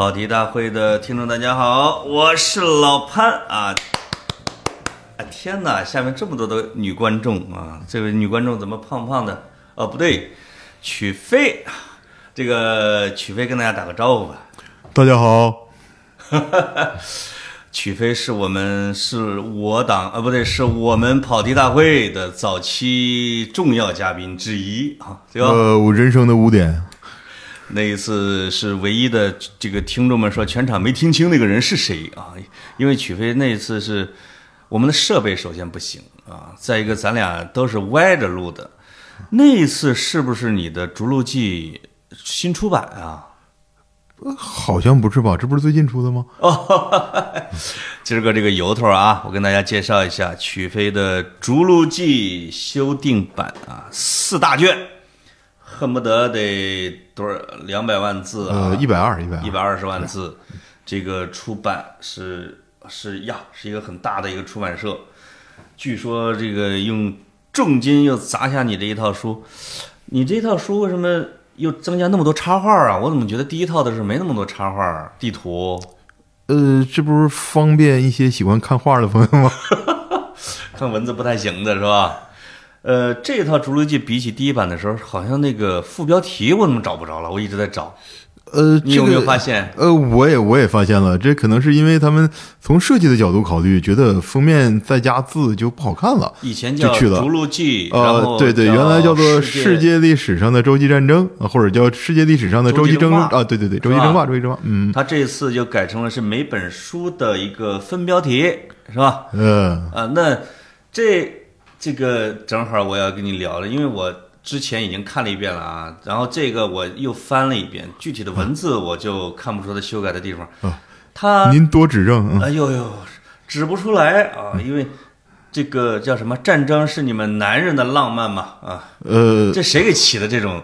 跑题大会的听众，大家好，我是老潘啊！啊天哪，下面这么多的女观众啊！这位女观众怎么胖胖的？哦，不对，曲飞，这个曲飞跟大家打个招呼吧。大家好，曲飞是我们是我党啊，不对，是我们跑题大会的早期重要嘉宾之一啊，对吧？呃，我人生的污点，那一次是唯一的，这个听众们说全场没听清那个人是谁啊？因为曲飞那一次是我们的设备首先不行啊，再一个咱俩都是歪着录的。那一次是不是你的《逐鹿记》新出版啊？呃好像不是吧？这不是最近出的吗？今儿个这个由头啊，我跟大家介绍一下曲飞的《逐鹿记》修订版啊，四大卷，恨不得得多少两百万字啊，呃，一百二，一百一百二十万字，这个出版是是呀，是一个很大的一个出版社。据说这个用重金又砸下你这一套书，你这套书为什么又增加那么多插画啊？我怎么觉得第一套的时候没那么多插画、地图？呃，这不是方便一些喜欢看画的朋友吗？看文字不太行的是吧？呃，这套《逐鹿记》比起第一版的时候，好像那个副标题我怎么找不着了？我一直在找，呃，你有没有这个发现？呃，我也我也发现了，这可能是因为他们从设计的角度考虑，觉得封面再加字就不好看了。以前叫《就去了逐鹿记》，呃对对，原来叫做世世界历史上的洲际战争，啊或者叫世界历史上的洲际争啊，对对对，洲际争霸，洲际争霸，嗯他这次就改成了是每本书的一个分标题，是吧？呃，啊，那这这个正好我要跟你聊了，因为我之前已经看了一遍了啊，然后这个我又翻了一遍，具体的文字我就看不出它修改的地方。啊他您多指正，嗯哎呦呦，指不出来啊，因为这个叫什么？战争是你们男人的浪漫嘛？啊，呃，这谁给起的这种？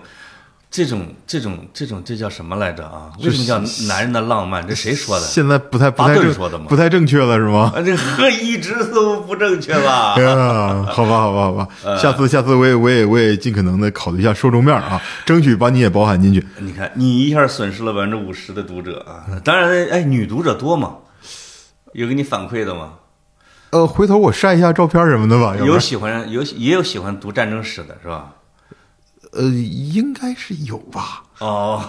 这种这种这种这叫什么来着啊？为什么叫男人的浪漫？这谁说的？现在不太不巴太正顿说的吗不太正确了是吗？啊，这呵一直都不正确吧 好吧，好吧，好吧，呃下次下次我也我也我也尽可能的考虑一下受众面啊，争取把你也包含进去。你看，你一下损失了百分之五十的读者啊！当然，哎，女读者多吗？有给你反馈的吗？呃，回头我晒一下照片什么的吧。有喜欢有也有喜欢读战争史的是吧？呃，应该是有吧。哦，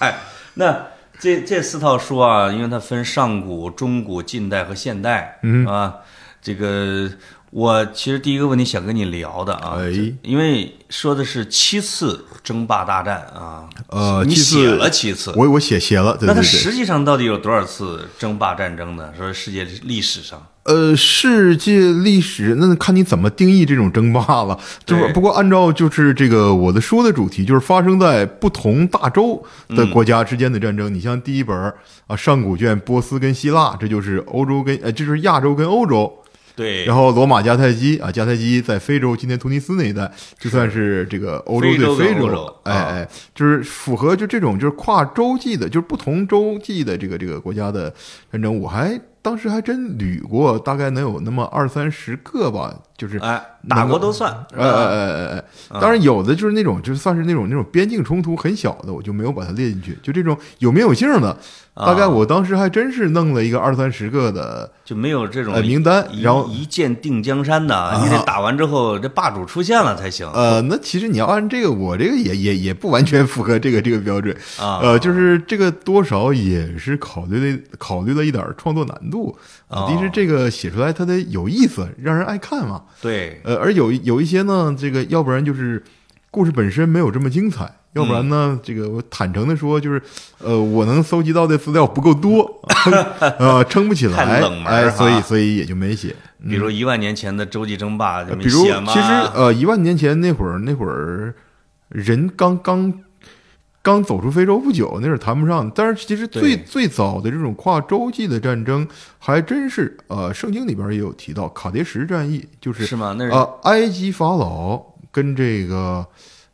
哎，那这这四套书啊，因为它分上古、中古、近代和现代，嗯啊，这个我其实第一个问题想跟你聊的啊，哎因为说的是七次争霸大战啊，你呃七次写了七次，我我写写了，对那它。实际上到底有多少次争霸战争呢？说世界历史上，呃，世界历史那看你怎么定义这种争霸了。就是不过按照就是这个我的书的主题，就是发生在不同大洲的国家之间的战争。你像第一本啊，上古卷波斯跟希腊，这就是欧洲跟呃，这就是亚洲跟欧洲。对，然后罗马迦太基啊，迦太基在非洲，今天突尼斯那一带，就算是这个欧洲非洲对非洲哎啊哎，就是符合就这种就是跨洲际的，就是不同洲际的这个这个国家的战争，我还当时还真捋过，大概能有那么二三十个吧，就是哎，哪国都算，是哎？哎哎哎，当然有的就是那种就算是那种那种边境冲突很小的，我就没有把它列进去。就这种有名有姓的，大概我当时还真是弄了一个二三十个的就没有这种呃名单然后一剑定江山的，你得打完之后这霸主出现了才行呃，那其实你要按这个，我这个也也也不完全符合这个这个标准。啊。呃，就是这个多少也是考虑了考虑了一点创作难度。啊第一是这个写出来它得有意思，让人爱看嘛。对，呃，而有有一些呢，这个要不然就是故事本身没有这么精彩，要不然呢，这个我坦诚的说，就是呃，我能搜集到的资料不够多，呃，撑不起来，太冷门哎，所以所以也就没写。比如一万年前的洲际争霸就没比如，写吗？其实呃，一万年前那会儿，那会儿人刚刚刚走出非洲不久，那是谈不上。但是其实最最早的这种跨洲际的战争，还真是呃，圣经里边也有提到卡迭石战役，就是是吗？那是呃，埃及法老跟这个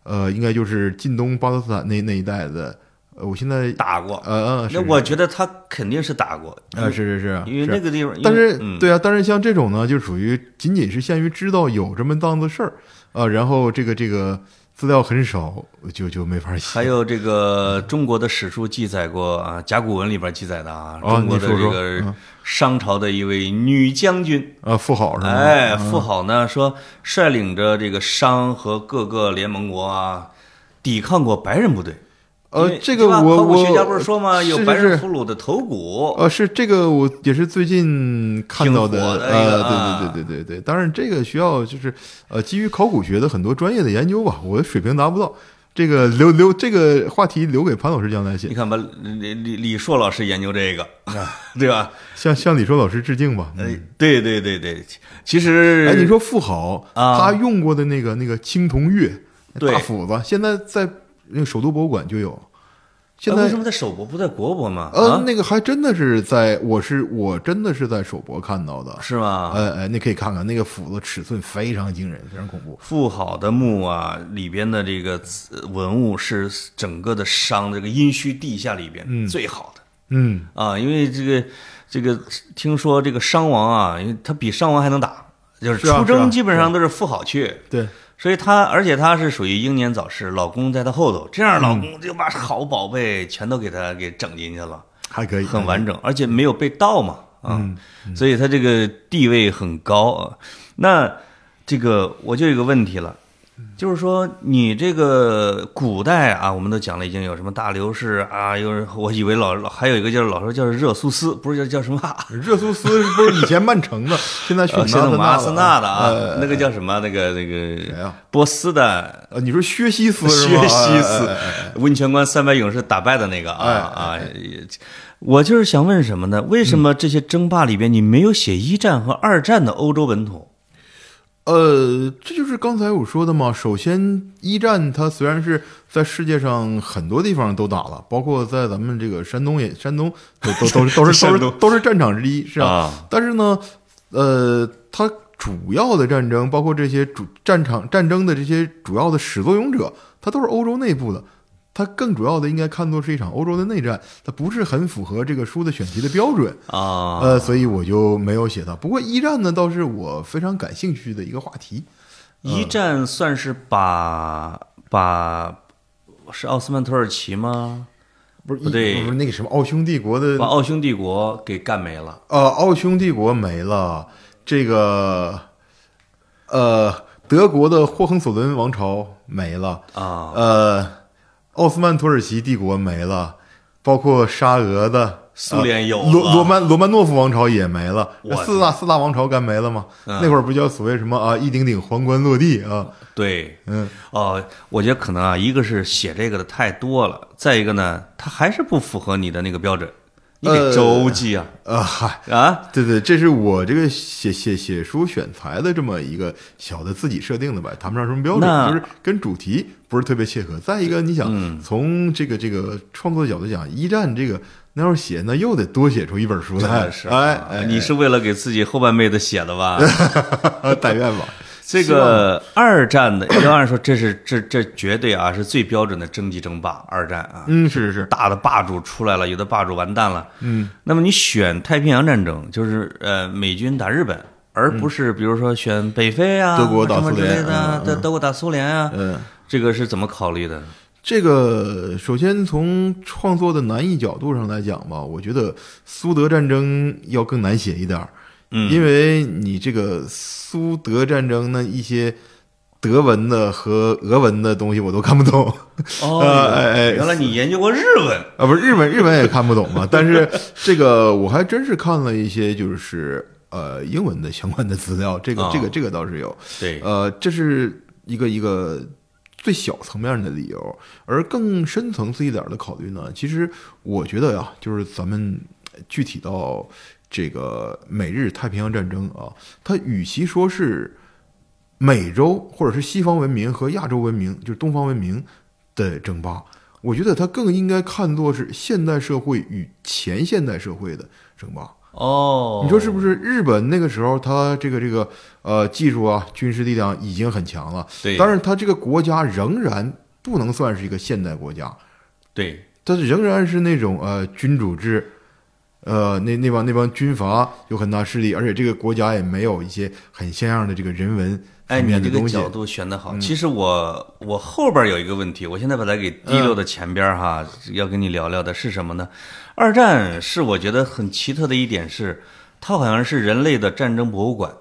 呃，应该就是近东巴勒斯坦那那一带的。呃，我现在打过。呃嗯，那我觉得他肯定是打过，啊，是是是，因为那个地方，但是、嗯、对啊，但是像这种呢，就属于仅仅是限于知道有这么档子事儿啊，然后这个这个资料很少，就就没法写。还有这个中国的史书记载过啊，甲骨文里边记载的啊，哦中国的这个嗯商朝的一位女将军，啊，妇好是吧？哎，妇好呢说率领着这个商和各个联盟国啊，抵抗过白人部队。因呃，这个我我考古学家我不是说吗？有是白人是俘虏的头骨。呃，是这个，我也是最近看到的呃，对对对对对对。当然，这个需要就是呃，基于考古学的很多专业的研究吧，我的水平达不到。这个留留这个话题留给潘老师将来写你，看吧，李李李硕老师研究这个，对吧？向向李硕老师致敬吧。哎，对对对对，其实哎，你说富豪，啊他用过的那个那个青铜钺大斧子，现在在那个首都博物馆就有。现在呃为什么在首博不在国博吗？呃，啊，那个还真的是在，我是我真的是在首博看到的。是吗？哎哎，那可以看看那个斧子尺寸非常惊人，非常恐怖。富好的墓啊，里边的这个文物是整个的商这个殷墟地下里边最好的、嗯，啊，因为这个这个听说这个商王啊，因为他比商王还能打，就是出征基本上都是富好去。对，所以她，而且她是属于英年早逝，老公在她后头，这样老公就把好宝贝全都给她给整进去了，还可以，很完整，而且没有被盗嘛，啊，所以她这个地位很高啊。那这个我就有个问题了，就是说你这个古代啊，我们都讲了，已经有什么大流士啊，有人我以为老老还有一个叫老说叫热苏斯，不是叫叫什么啊？热苏斯不是以前曼城的，现在去阿森纳的啊，呃那个叫什么？那个那谁个呀？波斯的呃，你说薛西斯是薛？西斯温泉关三百勇士打败的那个啊哎啊！我就是想问什么呢？为什么这些争霸里边你没有写一战和二战的欧洲本土？呃，这就是刚才我说的嘛。首先，一战它虽然是在世界上很多地方都打了，包括在咱们这个山东也，山东都都都是都是都是都是战场之一，是吧？啊但是呢，呃，它主要的战争，包括这些主战场战争的这些主要的始作俑者，它都是欧洲内部的。它更主要的应该看作是一场欧洲的内战，它不是很符合这个书的选题的标准。啊，呃，所以我就没有写它。不过一战呢，倒是我非常感兴趣的一个话题。一战算是把把是奥斯曼土耳其吗？不是不对不是那个什么奥匈帝国的把奥匈帝国给干没了。呃，奥匈帝国没了，这个呃，德国的霍亨索伦王朝没了，啊，呃，奥斯曼土耳其帝国没了，包括沙俄的。苏联有呃罗罗曼罗曼诺夫王朝也没了，四大四大王朝干没了吗？嗯那会儿不叫所谓什么啊一顶顶皇冠落地啊？对，嗯，哦，我觉得可能啊，一个是写这个的太多了，再一个呢，它还是不符合你的那个标准，你得呃周记啊、啊嗨，啊，对对，这是我这个写写写书选材的这么一个小的自己设定的吧，谈不上什么标准，就是跟主题不是特别切合。再一个，你想、嗯从这个这个创作角度讲，一战这个那要是写，那又得多写出一本书来。是，哎啊哎，你是为了给自己后半辈子写的吧？哎但愿吧。这个二战的，要按说这是这这绝对啊是最标准的征集争霸，二战啊，嗯，是是是，大的霸主出来了，有的霸主完蛋了。嗯，那么你选太平洋战争，就是呃美军打日本，而不是比如说选北非啊、德国打苏联类的，嗯德德国打苏联啊，嗯。这个是怎么考虑的？这个首先从创作的难易角度上来讲吧，我觉得苏德战争要更难写一点儿，嗯。因为你这个苏德战争呢一些德文的和俄文的东西我都看不懂。哦，呃哎哎原来你研究过日文。啊，不是日文日文也看不懂嘛，但是 这个我还真是看了一些就是呃英文的相关的资料，这个哦这个这个倒是有，对，呃，这是一个一个最小层面的理由，而更深层次一点的考虑呢，其实我觉得呀，就是咱们具体到这个美日太平洋战争啊，它与其说是美洲或者是西方文明和亚洲文明，就是东方文明的争霸，我觉得它更应该看作是现代社会与前现代社会的争霸。哦，你说是不是？日本那个时候，它这个这个呃技术啊、军事力量已经很强了，对，但是它这个国家仍然不能算是一个现代国家，对，它仍然是那种呃君主制，呃，那那帮那帮军阀有很大势力，而且这个国家也没有一些很像样的这个人文哎，方你面的东西。这个角度选得好。其实我我后边有一个问题，我现在把它给提溜到前边哈，要跟你聊聊的是什么呢？二战是我觉得很奇特的一点是，它好像是人类的战争博物馆。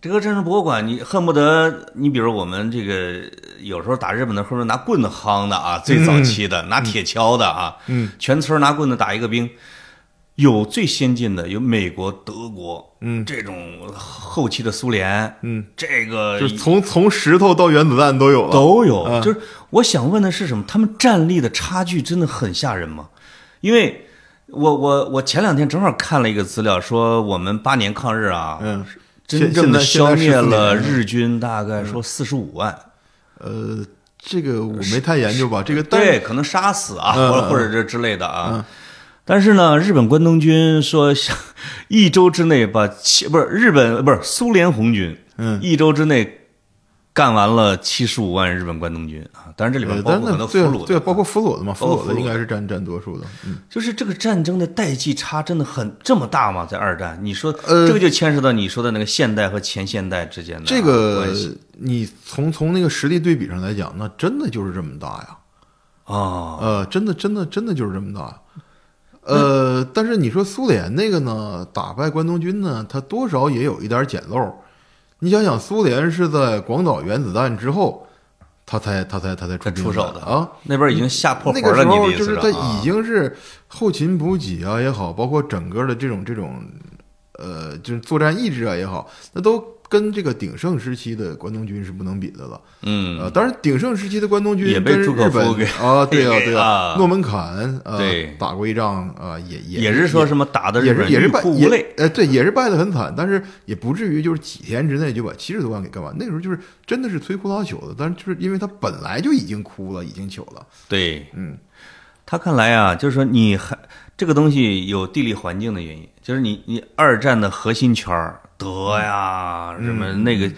这个战争博物馆，你恨不得你比如我们这个有时候打日本的，恨不得拿棍子夯的啊，最早期的、拿铁锹的啊，嗯，全村拿棍子打一个兵。有最先进的，有美国、德国，嗯，这种后期的苏联，嗯，这个就是从从石头到原子弹都有了。都有。嗯就是我想问的是什么？他们战力的差距真的很吓人吗？因为我我我前两天正好看了一个资料，说我们八年抗日啊，嗯，真正的消灭了日军大概说四十五万，呃，这个我没太研究吧，这个对，可能杀死啊，嗯或者或者这之类的啊。但是呢，日本关东军说，一周之内把七不是日本不是苏联红军，嗯，一周之内干完了七十五万日本关东军啊。当然这里面呃，包括很多俘虏的，对，包括俘虏的嘛，俘虏的应该是占占多数的。嗯，就是这个战争的代际差真的很这么大吗？在二战，你说呃这个就牵涉到你说的那个现代和前现代之间的这个你从从那个实力对比上来讲，那真的就是这么大呀。啊，呃，真的真的真的就是这么大。呃，但是你说苏联那个呢，打败关东军呢，它多少也有一点捡漏。你想想，苏联是在广岛原子弹之后，他才他才他才出出手的啊。那边已经吓破了，个时候就是他啊已经是后勤补给啊也好，包括整个的这种这种呃，就是作战意志啊也好，那都跟这个鼎盛时期的关东军是不能比的了。嗯呃，当然鼎盛时期的关东军也被朱可日本夫给啊，对啊对啊诺门坎啊，对打过一仗啊，也也也是说什么打的也是也是败也哭无泪，呃对，也是败得很惨，但是也不至于就是几天之内就把七十多万给干完。那个时候就是真的是摧枯拉朽的，但是就是因为他本来就已经枯了，已经朽了。对，嗯，他看来啊，就是说你还这个东西有地理环境的原因，就是你你二战的核心圈儿德呀什么嗯那个，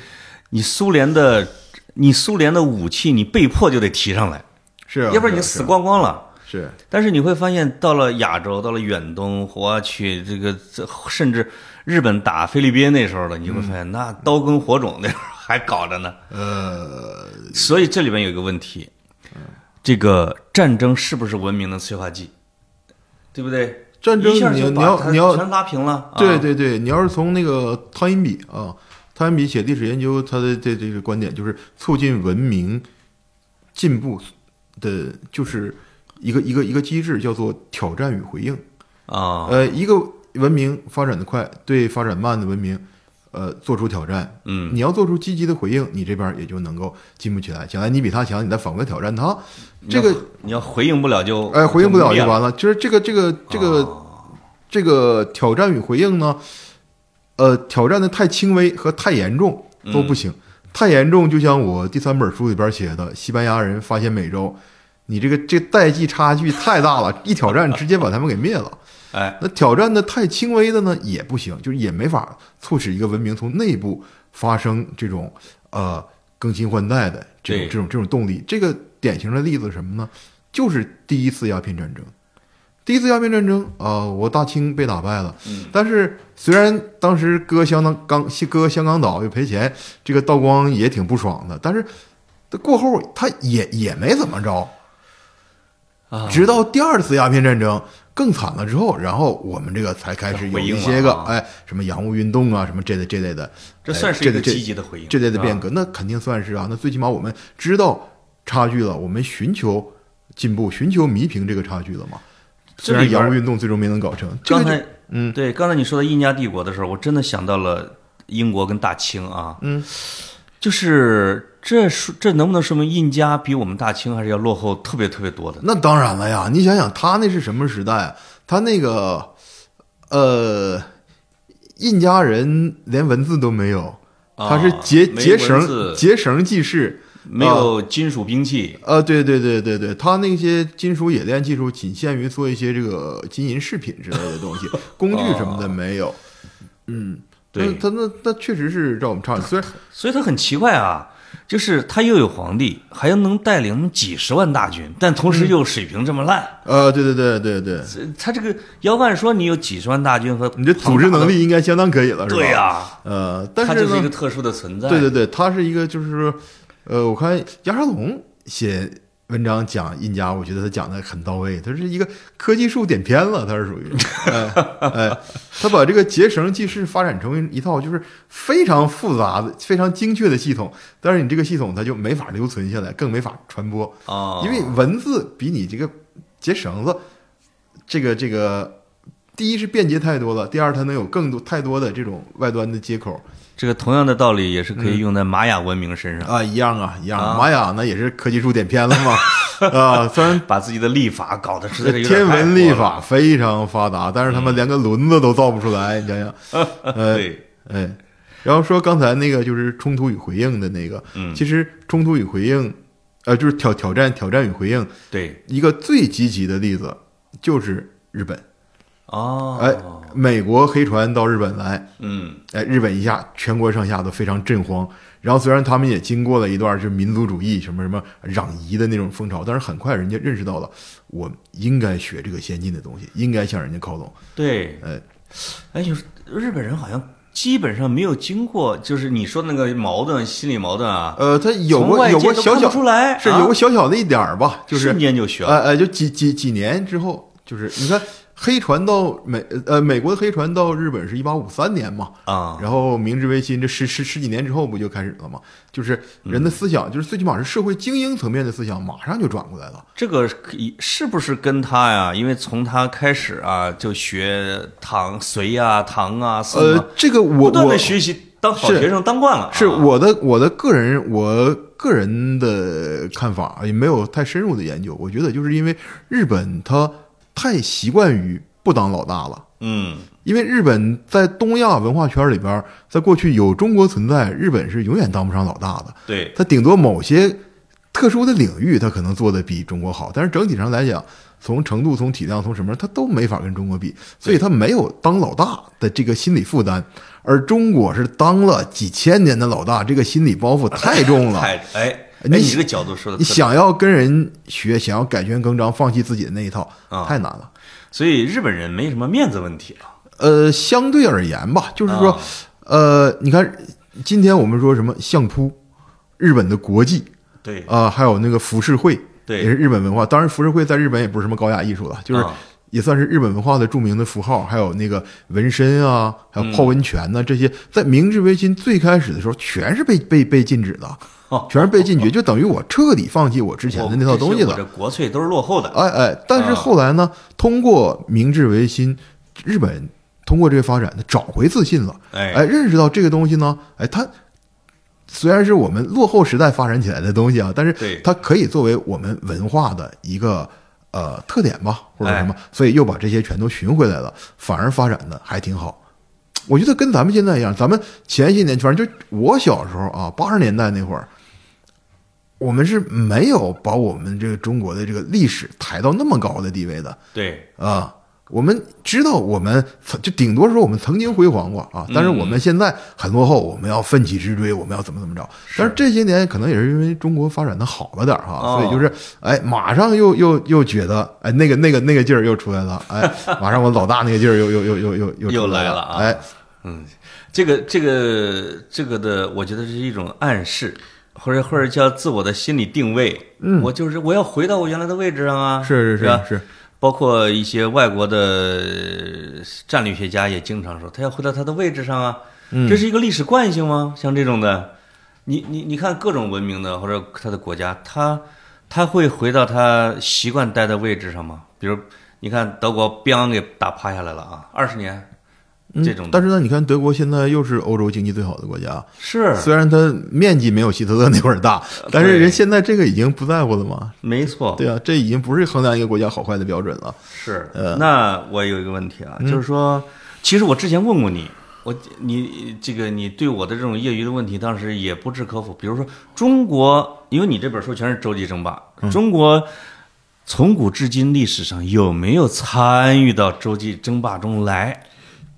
你苏联的你苏联的武器你被迫就得提上来，是啊，要不然你死光光了。是但是你会发现，到了亚洲，到了远东，我去，这个这甚至日本打菲律宾那时候了，你会发现那刀耕火种那时候还搞着呢。呃，所以这里面有一个问题，这个战争是不是文明的催化剂？对不对？战争你你要你要全拉平了。啊对对对，你要是从那个汤因比啊，汤因比写历史研究，他的这这个观点就是促进文明进步的，就是一个一个一个机制，叫做挑战与回应。啊，呃，一个文明发展的快，对发展慢的文明，呃，做出挑战。嗯，你要做出积极的回应，你这边也就能够进步起来。将来你比他强，你再反过来挑战他，这个你要回应不了就哎，回应不了就完了。了。就是这个这个这个、哦这个挑战与回应呢，呃，挑战的太轻微和太严重都不行。太严重，就像我第三本书里边写的，西班牙人发现美洲，你这个这代际差距太大了，一挑战直接把他们给灭了。哎，那挑战的太轻微的呢，也不行，就是也没法促使一个文明从内部发生这种呃更新换代的这种这种这种动力。这个典型的例子是什么呢？就是第一次鸦片战争。第一次鸦片战争啊、我大清被打败了，嗯但是虽然当时割香港港割香港岛又赔钱，这个道光也挺不爽的，但是过后他也也没怎么着，啊，直到第二次鸦片战争更惨了之后，然后我们这个才开始有一些个啊哎什么洋务运动啊什么这类这类的，哎这算是一个积极的回应，这类的变革。革，那肯定算是啊。那最起码我们知道差距了，我们寻求进步，寻求弥平这个差距了嘛。虽然洋务运动最终没能搞成，刚才嗯对，刚才你说到印加帝国的时候，我真的想到了英国跟大清啊，嗯，就是这说这能不能说明印加比我们大清还是要落后特别特别多的？那当然了呀，你想想他那是什么时代啊？他那个呃，印加人连文字都没有，啊他是结没结绳结绳记事。没有金属兵器，呃，对对对对对，他那些金属冶炼技术仅限于做一些这个金银饰品之类的东西，工具什么的没有。嗯，对那他那那确实是让我们差。虽然所以他很奇怪啊。就是他又有皇帝，还能带领几十万大军，但同时又水平这么烂。呃，对对对对对，他这个要按说你有几十万大军和你的组织能力应该相当可以了，是吧？对呀、呃，但是呢，就是一个特殊的存在。对对对，他是一个就是说，呃，我看杨沙龙写文章讲印加，我觉得他讲的很到位，他是一个科技树点偏了，他是属于，哎哎，他把这个结绳记事发展成为一套就是非常复杂的、非常精确的系统，但是你这个系统它就没法留存下来，更没法传播，啊，因为文字比你这个结绳子，这个这个，第一是便捷太多了，第二它能有更多太多的这种外端的接口。这个同样的道理也是可以用在玛雅文明身上，啊，一样啊，一样。啊。玛雅那也是科技树点偏了嘛，啊，虽然把自己的历法搞得实在是天文历法非常发达，但是他们连个轮子都造不出来，你想想，呃，对，哎，然后说刚才那个就是冲突与回应的那个，嗯。其实冲突与回应，呃，就是挑挑战挑战与回应，对，一个最积极的例子就是日本。哦，哎，美国黑船到日本来，嗯，哎，日本一下全国上下都非常震慌。然后虽然他们也经过了一段就是民族主义什么什么攘夷的那种风潮，但是很快人家认识到了，我应该学这个先进的东西，应该向人家靠拢。对，哎，哎，就是日本人好像基本上没有经过，就是你说的那个矛盾，心理矛盾啊，呃，他有过有过小小出来，是啊有个小小的一点儿吧，就是瞬间就学。了，呃呃，就几几几年之后，就是你看黑船到美呃美国的黑船到日本是一八五三年嘛，啊，然后明治维新这十十十几年之后不就开始了吗？就是人的思想，就是最起码是社会精英层面的思想，马上就转过来了。这个是不是跟他呀？因为从他开始啊，就学唐隋啊、唐啊、宋啊，呃，这个我不断的学习，当好学生当惯了啊，是我的我的个人我个人的看法，也没有太深入的研究。我觉得就是因为日本它太习惯于不当老大了。嗯，因为日本在东亚文化圈里边，在过去有中国存在，日本是永远当不上老大的。对，它顶多某些特殊的领域，它可能做的比中国好，但是整体上来讲，从程度、从体量、从什么，它都没法跟中国比，所以它没有当老大的这个心理负担。而中国是当了几千年的老大，这个心理包袱太重了。太你你这个角度说的，你，想要跟人学，想要改弦更张，放弃自己的那一套，啊太难了。所以日本人没什么面子问题啊，呃，相对而言吧，就是说，啊呃，你看，今天我们说什么相扑，日本的国际对啊、还有那个浮世绘，对也是日本文化。当然，浮世绘在日本也不是什么高雅艺术了，就是啊也算是日本文化的著名的符号。还有那个纹身啊，还有泡温泉呐、这些，在明治维新最开始的时候，全是被被被禁止的，哦全是被禁绝，就等于我彻底放弃我之前的那套东西了。我这。国粹都是落后的，哎哎，但是后来呢，通过明治维新，日本通过这个发展，他找回自信了，哎。哎，认识到这个东西呢，哎，它虽然是我们落后时代发展起来的东西啊，但是它可以作为我们文化的一个呃特点吧，或者什么，哎。所以又把这些全都寻回来了，反而发展的还挺好。我觉得跟咱们现在一样，咱们前些年，反正就我小时候啊，八十年代那会儿，我们是没有把我们这个中国的这个历史抬到那么高的地位的。对，啊。我们知道，我们就顶多说我们曾经辉煌过啊，但是我们现在很落后，我们要奋起直追，我们要怎么怎么着。但是这些年可能也是因为中国发展的好了点儿哈，哦。所以就是哎，马上又又又觉得哎，那个那个那个劲儿又出来了，哎，马上我老大那个劲儿又又又又又又又来来了啊。哎，嗯，这个这个这个的，我觉得是一种暗示，或者或者叫自我的心理定位。嗯，我就是我要回到我原来的位置上啊。是是是是是，包括一些外国的战略学家也经常说，他要回到他的位置上啊。嗯这是一个历史惯性吗？像这种的，你你你看各种文明的或者他的国家，他他会回到他习惯待的位置上吗？比如你看德国，biang 给打趴下来了啊，二十年。这种嗯但是呢，你看德国现在又是欧洲经济最好的国家，是虽然它面积没有希特勒那会儿大，但是人现在这个已经不在乎了嘛。没错，对啊，这已经不是衡量一个国家好坏的标准了。是。呃那我有一个问题啊，就是说，其实我之前问过你，我你这个你对我的这种业余的问题，当时也不置可否。比如说中国，因为你这本书全是洲际争霸，中国从古至今历史上有没有参与到洲际争霸中来？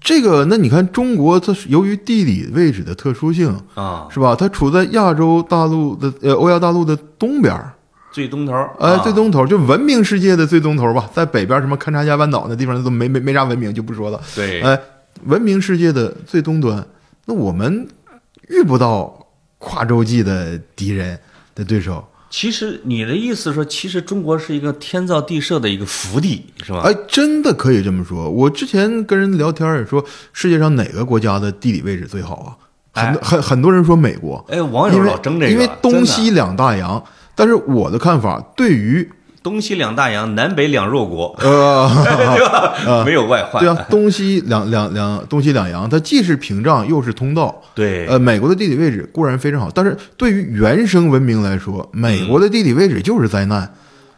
这个，那你看中国，它是由于地理位置的特殊性，啊，是吧？它处在亚洲大陆的呃欧亚大陆的东边儿，最东头，呃，啊最东头就文明世界的最东头吧，在北边什么勘察加半岛那地方都没没没啥文明，就不说了。对，哎，文明世界的最东端，那我们遇不到跨洲际的敌人的对手。其实你的意思说，其实中国是一个天造地设的一个福地，是吧？哎，真的可以这么说。我之前跟人聊天也说，世界上哪个国家的地理位置最好啊？很多很很多人说美国，哎，网友老争这个，因为东西两大洋。但是我的看法，对于东西两大洋，南北两弱国，呃，对吧？没有外患。对啊，东西两两两东西两洋，它既是屏障又是通道。对呃，美国的地理位置固然非常好，但是对于原生文明来说，美国的地理位置就是灾难。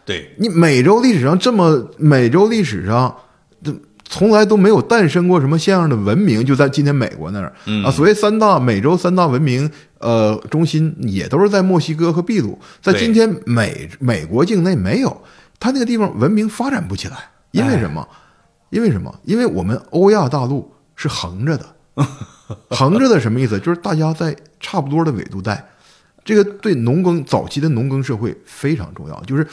对你美洲历史上这么，美洲历史上，这从来都没有诞生过什么像样的文明，就在今天美国那儿、嗯啊。所谓三大美洲三大文明，呃，中心也都是在墨西哥和秘鲁，在今天美美国境内没有，它那个地方文明发展不起来，因为什么？因为什么？因为我们欧亚大陆是横着的，横着的什么意思？就是大家在差不多的纬度带，这个对农耕早期的农耕社会非常重要。就是，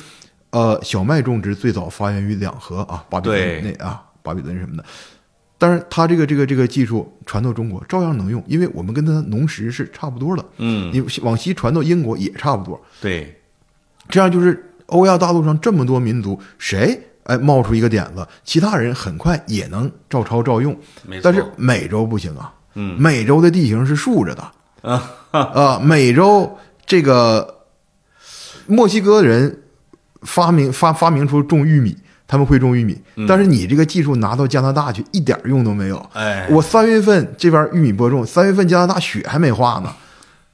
呃，小麦种植最早发源于两河啊，巴比伦对那啊，巴比伦什么的。但是它这个这个这个技术传到中国照样能用，因为我们跟它农时是差不多的。嗯，你往西传到英国也差不多。对，这样就是欧亚大陆上这么多民族，谁哎冒出一个点子，其他人很快也能照抄照用。但是美洲不行啊，嗯。美洲的地形是竖着的。啊。啊，美洲这个墨西哥人发明发发明出种玉米，他们会种玉米，但是你这个技术拿到加拿大去一点用都没有。嗯哎，我三月份这边玉米播种，三月份加拿大雪还没化呢，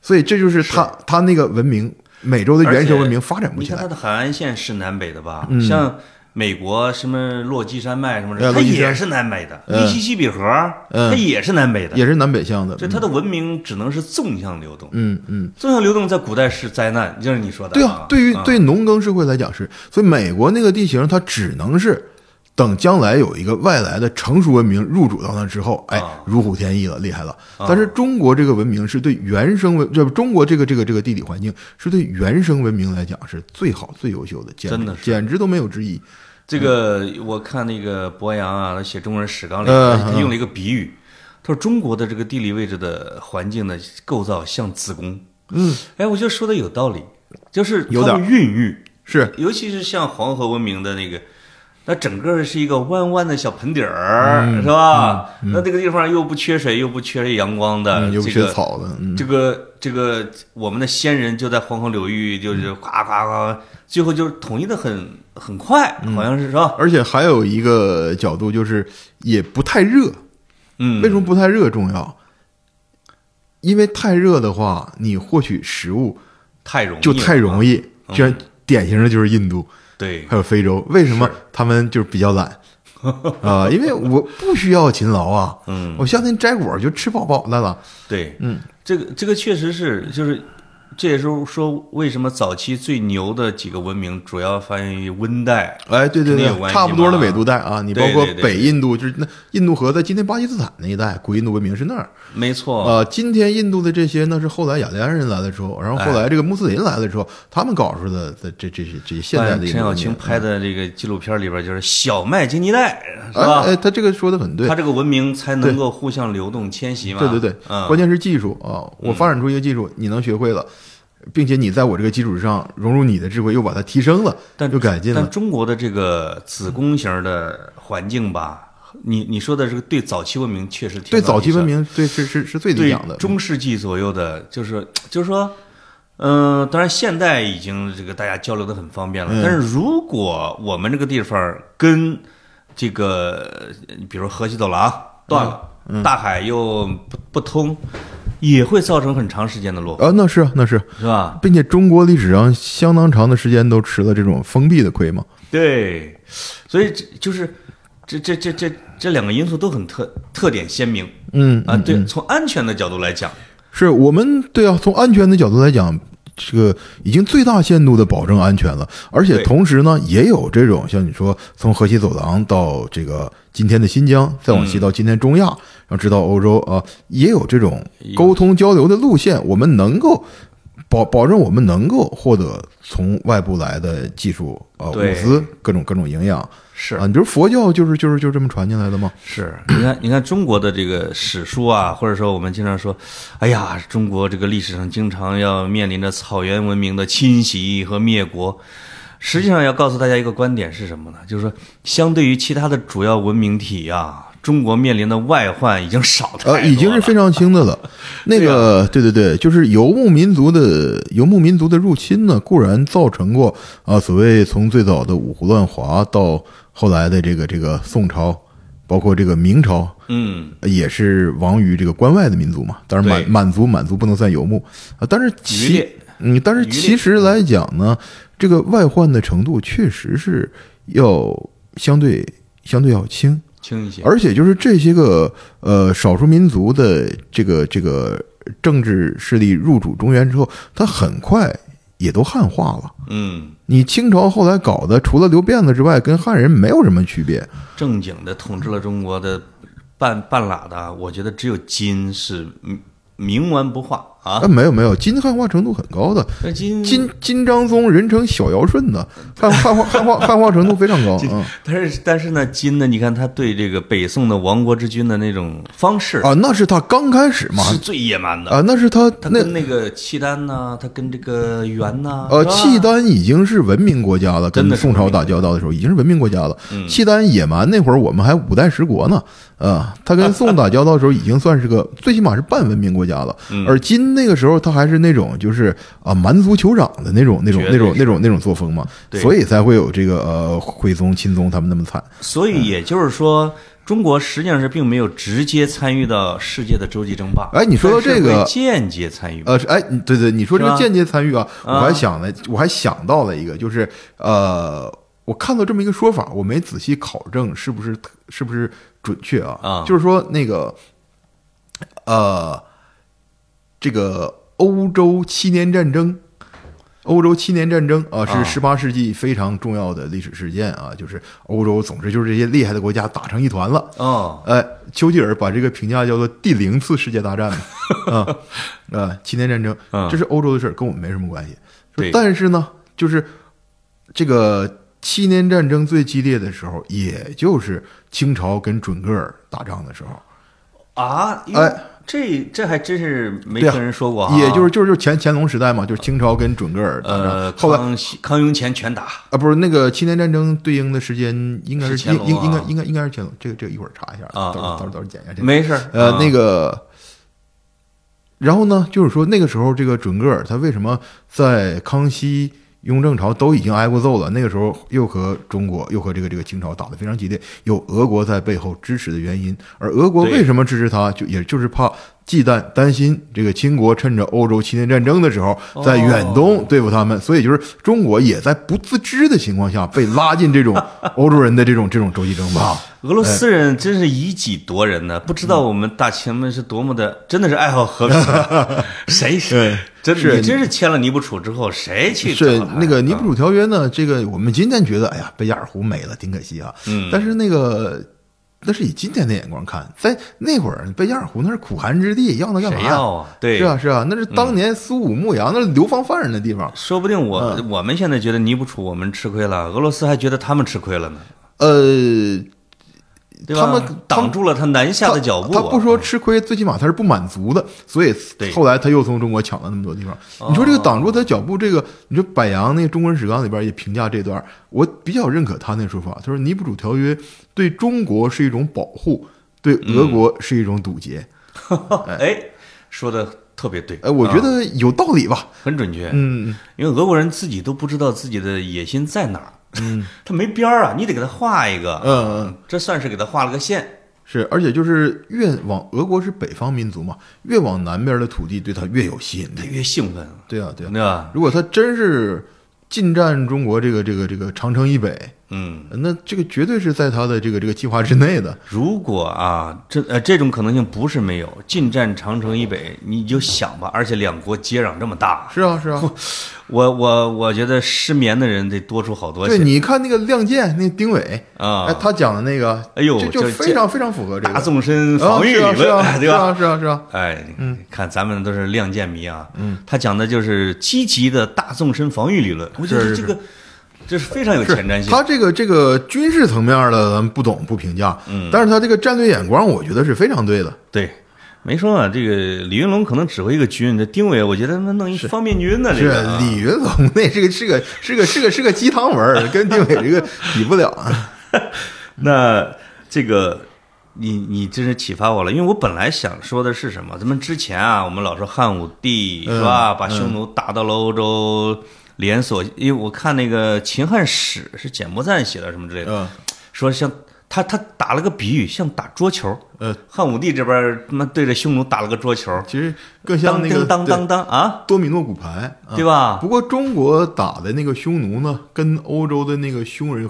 所以这就是他他那个文明，美洲的原始文明发展不起来。它的海岸线是南北的吧？嗯像美国什么落基山脉什么的，它也是南北的。嗯密西西比河，嗯它也是南北的。也是南北向的，这它的文明只能是纵向流动。嗯嗯，纵向流动在古代是灾难，就是你说的。对啊，对于啊对农耕社会来讲是，所以美国那个地形它只能是等将来有一个外来的成熟文明入主到那之后，哎啊，如虎添翼了，厉害了。但是中国这个文明是对原生文，这不中国这个这个这个地理环境是对原生文明来讲是最好最优秀的，简直简直都没有之一。这个我看那个博洋啊，他写中国人史纲里，嗯他用了一个比喻，他说中国的这个地理位置的环境的构造像子宫。嗯，哎，我觉得说的有道理，就是有点孕育，是。尤其是像黄河文明的那个，那整个是一个弯弯的小盆底儿，是吧？那这个地方又不缺水，又不缺阳光的，嗯，有这个缺草的，嗯，这个这个，我们的先人就在黄河流域，就是夸夸夸，最后就是统一的很很快，好像是是吧？而且还有一个角度就是也不太热，嗯，为什么不太热重要？因为太热的话，你获取食物太容易就太容易？易，这样典型的就是印度对，还有非洲，为什么他们就是比较懒？啊？因为我不需要勤劳啊，嗯，我夏天摘果就吃饱饱的了。对，嗯，这个这个确实是，就是这也是说为什么早期最牛的几个文明主要发源于温带，哎，对对对，差不多的纬度带啊，你包括北印度，就是那印度河在今天巴基斯坦那一带，古印度文明是那儿。没错，呃，今天印度的这些那是后来雅利安人来了之后，然后后来这个穆斯林来了之后，他们搞出的这这这些这些现代的哎陈小青拍的这个纪录片里边就是小麦经济带，是哎吧？哎，他这个说的很对。他，这个文明才能够互相流动迁徙嘛。对对对，嗯，关键是技术啊！我发展出一个技术，你能学会了，并且你在我这个基础上融入你的智慧，又把它提升了，但又改进了但了。中国的这个子宫型的环境吧，你你说的这个对早期文明确实对早期文明明，对是是是最理对想的。中世纪左右的，就是就是说。嗯、当然，现代已经这个大家交流的很方便了。嗯但是，如果我们这个地方跟这个，比如河西走廊断了，嗯大海又不不通，也会造成很长时间的落后，啊，那是啊那是，是吧？并且中国历史上相当长的时间都吃了这种封闭的亏嘛。对，所以这就是这这这这这两个因素都很特特点鲜明嗯啊。对，从安全的角度来讲，是我们对啊，从安全的角度来讲，这个已经最大限度的保证安全了，而且同时呢，也有这种像你说从河西走廊到这个今天的新疆，再往西到今天中亚，然后直到欧洲啊，也有这种沟通交流的路线，我们能够。保保证我们能够获得从外部来的技术啊、呃、物资各种各种营养是啊，你比如佛教就是就是就这么传进来的吗？是，你看，你看中国的这个史书啊，或者说我们经常说，哎呀，中国这个历史上经常要面临着草原文明的侵袭和灭国。实际上要告诉大家一个观点是什么呢？就是说，相对于其他的主要文明体啊，中国面临的外患已经少太多了。呃，已经是非常轻的了。那个，对对对，就是游牧民族的游牧民族的入侵呢，固然造成过啊，所谓从最早的五胡乱华到后来的这个这个宋朝，包括这个明朝，嗯，也是亡于这个关外的民族嘛。当然满满族满族不能算游牧啊，但是其猎嗯，但是其实来讲呢，这个外患的程度确实是要相对相对要轻。轻一些。而且就是这些个呃少数民族的这个这个政治势力入主中原之后，他很快也都汉化了。嗯，你清朝后来搞的，除了留辫子之外，跟汉人没有什么区别。正经的统治了中国的半半拉的，我觉得只有金是嗯冥顽不化啊啊，。没有没有，金汉化程度很高的。金金金章宗人称小尧舜的，汉汉化汉化 汉化程度非常高。嗯但是但是呢，金呢，你看他对这个北宋的亡国之君的那种方式啊，那是他刚开始嘛是最野蛮的。啊，那是他那他跟那个契丹呢，他跟这个元呢，呃，契丹已经是文明国家了，跟宋朝打交道的时候已经是文明国家了。嗯契丹野蛮那会儿，我们还五代十国呢，啊，他跟宋打交道的时候已经算是个 最起码是半文明国家了。嗯而金那个时候他还是那种就是啊蛮族酋长的那种那种那种那种那种作风嘛，对所以才会有这个呃徽宗钦宗他们那么惨。所以也就是说，中国实际上是并没有直接参与到世界的洲际争霸。哎你说到这个间接参与。呃，是哎，对对，你说这个间接参与啊，我啊还想了，我还想到了一个，就是呃，我看到这么一个说法，我没仔细考证是不是是不是准确啊？啊就是说那个呃，这个欧洲七年战争。欧洲七年战争啊，是啊十八世纪非常重要的历史事件啊，就是欧洲，总之就是这些厉害的国家打成一团了。哦，哎，丘吉尔把这个评价叫做第零次世界大战嘛，啊啊，七年战争嗯，这是欧洲的事儿，跟我们没什么关系。对但是呢，就是这个七年战争最激烈的时候，也就是清朝跟准噶尔打仗的时候，啊，哎，这这还真是没听人说过啊。也就是就是就是乾乾隆时代嘛，就是清朝跟准噶尔打呃，仗。后来康熙康雍乾全打。啊，不是那个七年战争对应的时间应该是是乾隆应应应该啊应该应该是乾隆，这个这个一会儿查一下，啊啊到时候到时候到时候检一下这个。没事，呃，啊那个，然后呢，就是说那个时候，这个准噶尔他为什么在康熙、雍正朝都已经挨过揍了，那个时候又和中国又和这个这个清朝打得非常激烈，有俄国在背后支持的原因。而俄国为什么支持他，就也就是怕忌惮担心这个清国趁着欧洲七年战争的时候，在远东对付他们，所以就是中国也在不自知的情况下被拉进这种欧洲人的这种这种周期争霸。俄罗斯人真是以己夺人呢，不知道我们大清们是多么的，真的是爱好和平啊。谁是真是真是签了尼布楚之后，谁去是那个尼布楚条约呢？这个我们今天觉得，哎呀，贝加尔湖没了，挺可惜啊。嗯但是那个那是以今天的眼光看，在那会儿贝加尔湖那是苦寒之地，要那干嘛呀？谁要啊？对，是啊是啊，那是当年苏武牧羊，那是流放犯人的地方。说不定我、嗯我们现在觉得尼布楚我们吃亏了，俄罗斯还觉得他们吃亏了呢，呃，对吧？他们挡住了他南下的脚步、啊他不说吃亏，最起码他是不满足的，所以后来他又从中国抢了那么多地方。哦你说这个挡住他脚步，这个你说柏杨那《中国人史纲》里边也评价这段，我比较认可他那说法。他说尼布楚条约对中国是一种保护，对俄国是一种堵截。哎，说的特别对，哎，我觉啊得有道理吧？很准确。嗯，因为俄国人自己都不知道自己的野心在哪儿，嗯，它没边儿啊，你得给它画一个，嗯嗯，这算是给它画了个线，是，而且就是越往俄国是北方民族嘛，越往南边的土地对他越有吸引他力。越兴奋，对啊，对啊。对吧？如果他真是进占中国这个这个这个长城以北，嗯，那这个绝对是在他的这个这个计划之内的。如果啊，这呃这种可能性不是没有，进占长城以北，你就想吧，而且两国接壤这么大，是啊，是啊。我我我觉得失眠的人得多出好多对，你看那个《亮剑》，那个丁伟，啊！哎，他讲的那个，哎呦就就非常非常符合这个大纵深啊防御理论，啊 对吧？是啊，是啊，是啊。哎，看咱们都是亮剑迷啊，嗯，他讲的就是积极的大纵深防御理论，我觉得是这个这是非常有前瞻性。他这个这个军事层面的，咱们不懂不评价，嗯，但是他这个战略眼光，我觉得是非常对的。对，没说啊，这个李云龙可能指挥一个军，这丁伟我觉得他妈弄一方面军呢，这是个啊李云龙那是个是个是个是个 是个鸡汤文儿，跟丁伟这个比不了啊。那这个，你你真是启发我了，因为我本来想说的是什么？咱们之前啊，我们老说汉武帝是吧，把匈奴打到了欧洲，连锁。因为我看那个《秦汉史》是简伯赞写的什么之类的，嗯说像他他打了个比喻，像打桌球。呃，汉武帝这边他妈对着匈奴打了个桌球，其实更像那个当当当当啊，多米诺骨牌，啊对吧？不过中国打的那个匈奴呢，跟欧洲的那个匈人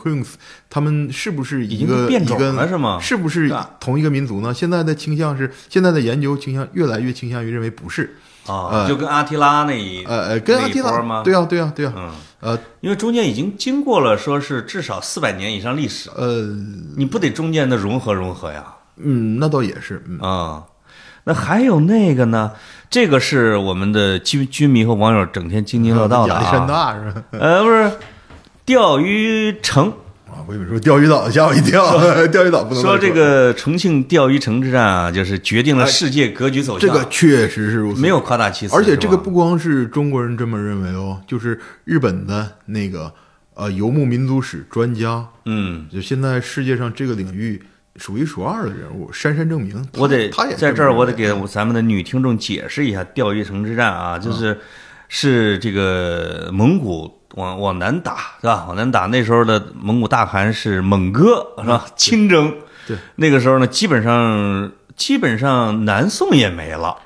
他们是不是一已经个变种了是吗是不是同一个民族呢？现在的倾向是，现在的研究倾向越来越倾向于认为不是。啊，呃就跟阿提拉那一呃呃，跟那阿提拉吗？对啊对啊对啊，嗯，呃因为中间已经经过了说是至少四百年以上历史，呃你不得中间的融合融合呀？嗯，那倒也是，嗯啊、那还有那个呢？这个是我们的军军民和网友整天津津乐道的亚历山啊。大是吧？呃，不是，钓鱼城啊，我以为说钓鱼岛，吓我一跳，钓鱼岛不能说乱这个重庆钓鱼城之战啊，就是决定了世界格局走向。这个确实是如此，没有夸大其词，而且这个不光是中国人这么认为哦，就是日本的那个呃游牧民族史专家，嗯，就现在世界上这个领域数一数二的人物，杉山证明，我得他也在这儿，我得给咱们的女听众解释一下钓鱼城之战啊，就是是这个蒙古往往南打，是吧？往南打，那时候的蒙古大汗是蒙哥，是吧？亲征，对，那个时候呢，基本上基本上南宋也没了。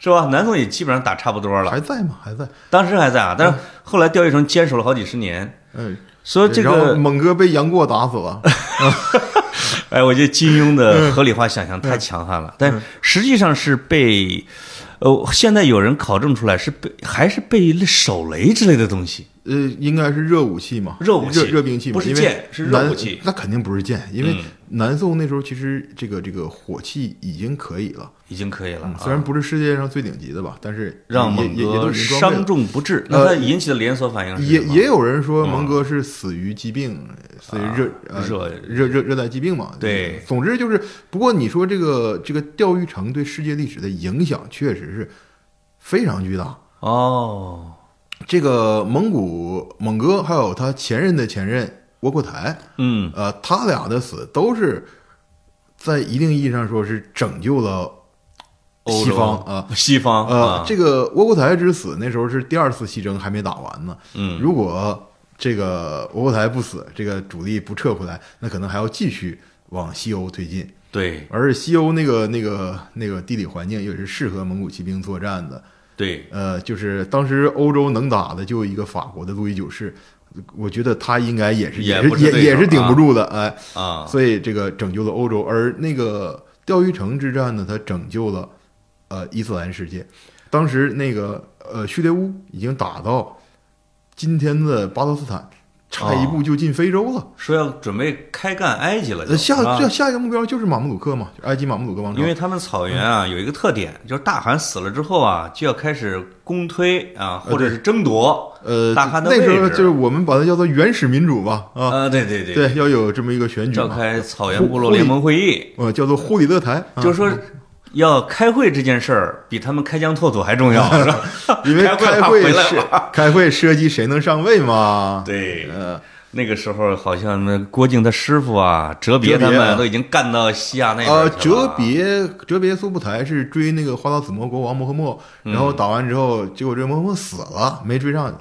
是吧？南宋也基本上打差不多了，还在吗？还在，当时还在啊，但是后来钓鱼城坚守了好几十年。嗯，说这个，蒙哥被杨过打死了 哎，我觉得金庸的合理化想象太强悍了，但实际上是被，呃，现在有人考证出来是被还是被手雷之类的东西，呃，应该是热武器嘛，热武器热兵器嘛，不是剑是热武器那肯定不是剑，因为嗯南宋那时候其实这个这个火器已经可以了，已经可以了啊。虽然不是世界上最顶级的吧，但是让蒙哥伤重不治，那他引起的连锁反应也也有人说蒙哥是死于疾病，死于热热热热热带疾病嘛。对总之就是，不过你说这个这个钓鱼城对世界历史的影响确实是非常巨大。哦，这个蒙古蒙哥还有他前任的前任窝阔台，嗯，呃，他俩的死都是在一定意义上说是拯救了西方啊。西方呃啊，，这个窝阔台之死那时候是第二次西征还没打完呢。嗯，如果这个窝阔台不死，这个主力不撤回来，那可能还要继续往西欧推进。对而西欧那个那个那个地理环境也是适合蒙古骑兵作战的。对，呃，就是当时欧洲能打的就一个法国的路易九世，我觉得他应该也是也是也也是顶不啊住的，哎，啊，所以这个拯救了欧洲。而那个钓鱼城之战呢，他拯救了呃伊斯兰世界。当时那个呃叙利乌已经打到今天的巴勒斯坦，差一步就进非洲了。说要准备开干埃及了下是吧这下一个目标就是马穆鲁克嘛，就埃及马穆鲁克王朝。因为他们草原啊有一个特点，就是大汗死了之后啊，就要开始公推啊，或者是争夺。呃，大汗的那时候就是我们把它叫做原始民主吧，啊，啊，对对对，对，要有这么一个选举召，开草原部落联盟会议，呃，叫做忽里勒台，啊就是说要开会这件事儿比他们开疆拓土还重要，是吧？因为开会是开会涉及谁能上位嘛，对，呃，那个时候好像那郭靖他师傅啊，哲别他们都已经干到西亚那边了哲别哲别苏布台是追那个花剌子模国王摩诃末，然后打完之后，结果这个摩诃末死了，没追上。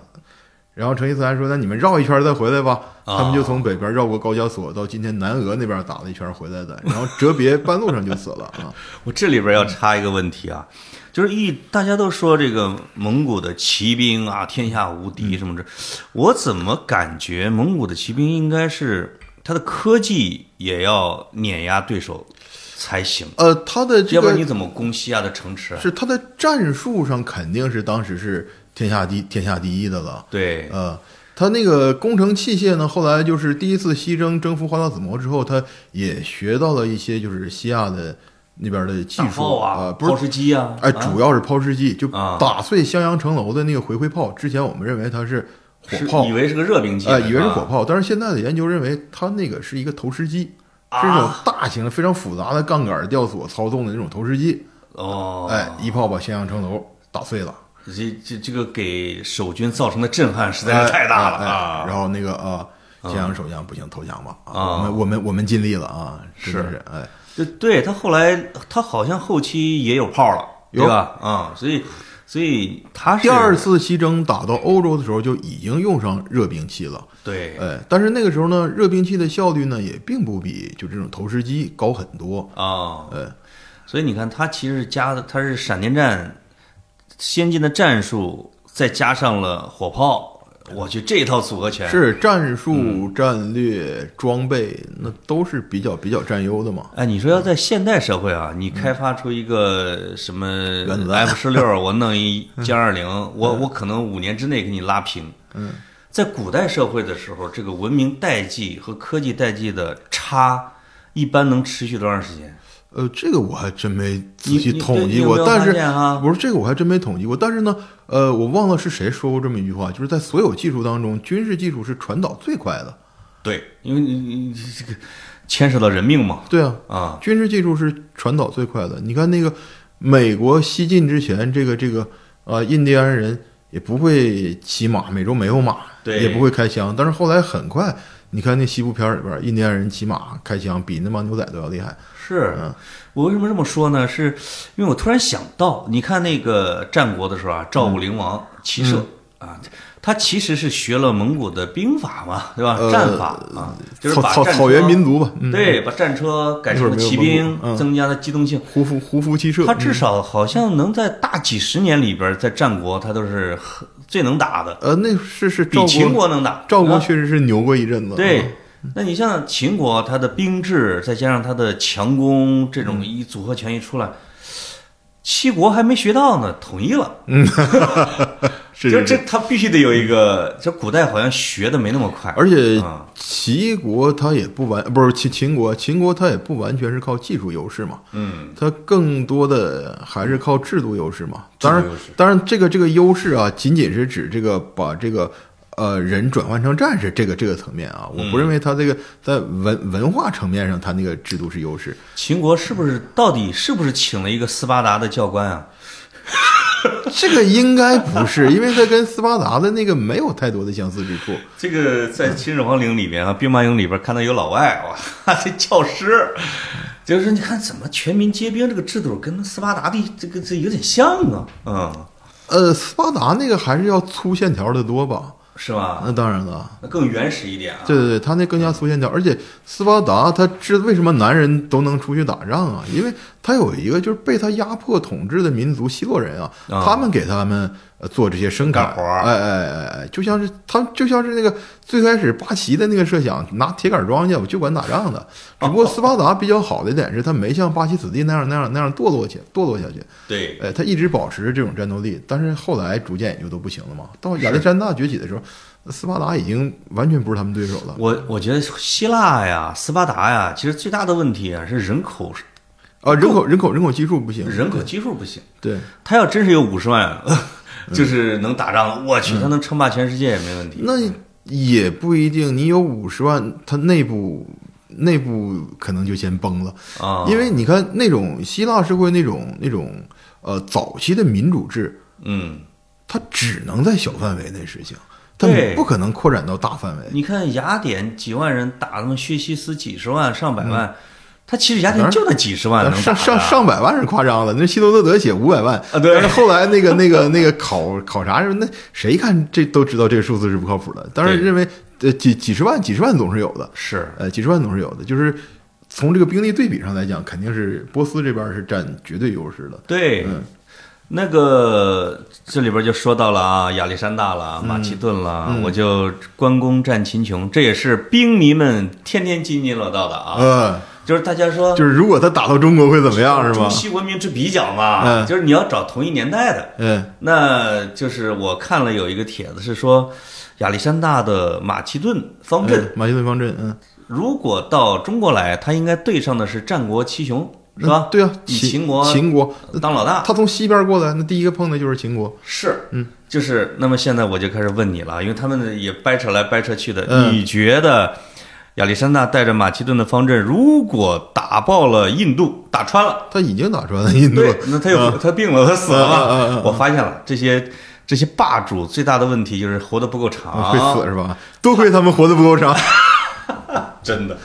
然后成吉思汗说：“那你们绕一圈再回来吧。”啊他们就从北边绕过高加索，到今天南俄那边打了一圈回来的，然后哲别半路上就死了啊。我这里边要插一个问题啊，就是一大家都说这个蒙古的骑兵啊天下无敌什么的，我怎么感觉蒙古的骑兵应该是他的科技也要碾压对手才行，呃，他的这个要不然你怎么攻西亚的城池啊？是他的战术上肯定是当时是天下第天下第一的了。对，呃，他那个工程器械呢，后来就是第一次西征征服花剌子模之后，他也学到了一些就是西亚的那边的技术啊，呃不是。抛石机啊，哎，啊主要是抛石机，就啊打碎襄阳城楼的那个回回炮。之前我们认为它是火炮以，为是个热兵器，哎，以为是火炮，但是现在的研究认为它那个是一个投石机，是那种啊大型的、非常复杂的杠杆吊索操纵的那种投石机。哦，哎，一炮把襄阳城楼打碎了，这这这个给守军造成的震撼实在是太大了啊！然后那个啊，咸阳守将不行，投降吧啊我们我们我们尽力了啊，是。哎，对对，他后来他好像后期也有炮了，有。对吧？啊、所以所以他是第二次西征打到欧洲的时候就已经用上热兵器了，对。哎，但是那个时候呢，热兵器的效率呢也并不比就这种投石机高很多，啊，哎，所以你看，他其实加的他是闪电战先进的战术，再加上了火炮，我去这套组合拳是战术、战略、装备，那都是比较比较占优的嘛。哎，你说要在现代社会啊，你开发出一个什么 F 十六，我弄一歼二零，我我可能五年之内给你拉平。嗯，在古代社会的时候，这个文明代际和科技代际的差，一般能持续多长时间？呃，这个我还真没仔细统计过，但是不是这个我还真没统计过。但是呢，呃，我忘了是谁说过这么一句话，就是在所有技术当中，军事技术是传导最快的。对，因为你你你这个牵涉到人命嘛。对啊，啊，军事技术是传导最快的。你看那个美国西进之前，这个这个呃印第安人也不会骑马，美洲没有马，对也不会开枪。但是后来很快，你看那西部片里边，印第安人骑马开枪比那帮牛仔都要厉害。是我为什么这么说呢？是因为我突然想到，你看那个战国的时候啊，赵武灵王骑射、啊，他其实是学了蒙古的兵法嘛，对吧？呃战法啊，就是草草草原车民族吧，嗯，对，把战车改成了骑兵增加了机动性。胡服胡服骑射，他至少好像能在大几十年里边，在战国他都是很最能打的，呃，那是是比，秦国能打。啊赵国确实是牛过一阵子。对，那你像秦国，他的兵制再加上他的强攻，这种一组合拳一出来，七国还没学到呢，统一了。是就这，他必须得有一个，这古代好像学的没那么快，而且啊齐国它也不完，不是秦秦国，秦国它也不完全是靠技术优势嘛，嗯，它更多的还是靠制度优势嘛。当然当然这个这个优势啊，仅仅是指这个把这个呃人转换成战士这个这个层面啊，我不认为他这个在文文化层面上他那个制度是优势。秦国是不是到底是不是请了一个斯巴达的教官啊？这个应该不是，因为它跟斯巴达的那个没有太多的相似之处。这个在秦始皇陵里边啊，兵马俑里边看到有老外哇，这教师，就是你看怎么全民皆兵这个制度跟斯巴达的这个这有点像啊，嗯，呃，斯巴达那个还是要粗线条的多吧？是吧？那当然了。那更原始一点啊。对对对，他那更加粗线条，而且斯巴达他知为什么男人都能出去打仗啊？因为他有一个就是被他压迫统治的民族希洛人啊，啊他们给他们呃做这些生产干活儿哎哎哎哎，就像是他们就像是那个最开始八旗的那个设想，拿铁杆装去，我就管打仗的。只不过斯巴达比较好的一点是，他没像巴西子弟那样那样那样堕落去堕落下去，对，哎，他一直保持着这种战斗力，但是后来逐渐也就都不行了嘛。到亚历山大崛起的时候，斯巴达已经完全不是他们对手了。我我觉得希腊呀、斯巴达呀，其实最大的问题啊是人口啊，人口人口人口基数不行，人口基数不行。对，他要真是有五十万，就是能打仗，我去，他能称霸全世界也没问题。那也不一定。你有五十万，他内部内部可能就先崩了，啊，因为你看那种希腊社会那种那种呃早期的民主制，嗯，它只能在小范围内实行，它对不可能扩展到大范围。你看雅典几万人打他们薛西斯几十万上百万，他其实家庭就那几十万上上上百万是夸张了，那希罗多德写五百万啊对但是后来那个那个那个考考察什么，那谁看这都知道这个数字是不靠谱的。当然认为呃几几十万几十万总是有的，是呃几十万总是有的，就是从这个兵力对比上来讲，肯定是波斯这边是占绝对优势的。对，嗯那个这里边就说到了啊，亚历山大了，马其顿了，我就关公战秦琼，这也是兵迷们天天津津乐道的啊。呃，就是大家说，就是如果他打到中国会怎么样是吧中？西文明之比较嘛，嗯就是你要找同一年代的。嗯那就是我看了有一个帖子是说，亚历山大的马其顿方阵嗯，马其顿方阵，嗯，如果到中国来，他应该对上的是战国七雄，是吧？对啊，以秦秦国秦国，当老大。他从西边过来，那第一个碰的就是秦国。是，嗯，就是。那么现在我就开始问你了，因为他们也掰扯来掰扯去的，嗯你觉得亚历山大带着马其顿的方阵，如果打爆了印度，打穿了，他已经打穿了印度，对，那他又、他病了，他死了我发现了这些这些霸主最大的问题就是活得不够长，啊会死是吧？多亏他们活得不够长。真的，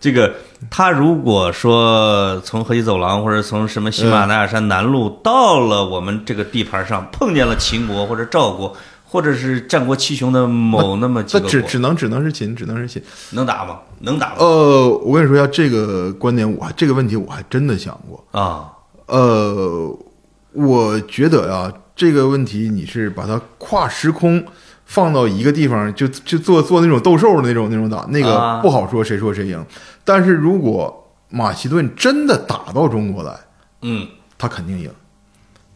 这个他如果说从河西走廊或者从什么喜马拉雅山南路到了我们这个地盘上，碰见了秦国或者赵国，或者是战国七雄的某那么几个只只能只能是秦，只能是秦。能打吗？能打吗？呃，我跟你说一下这个观点，我这个问题我还真的想过。啊，呃，我觉得呀、这个问题你是把它跨时空放到一个地方，就就做做那种斗兽的那种那种打，那个啊不好说谁说谁赢。但是如果马其顿真的打到中国来，嗯他肯定赢。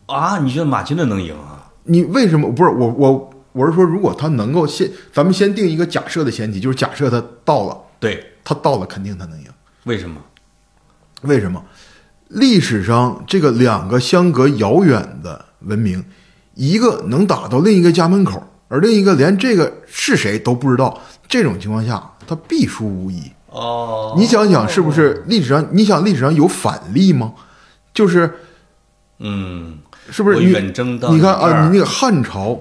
啊，你觉得马其顿能赢啊？你为什么不是我我我是说，如果他能够先，咱们先定一个假设的前提，就是假设他到了，对，他到了肯定他能赢。为什么？为什么？历史上这个两个相隔遥远的文明，一个能打到另一个家门口，而另一个连这个是谁都不知道，这种情况下，他必输无疑。哦，你想想，是不是历史上？你想历史上有反例吗？就是嗯，是不是远征到你看啊，你那个汉朝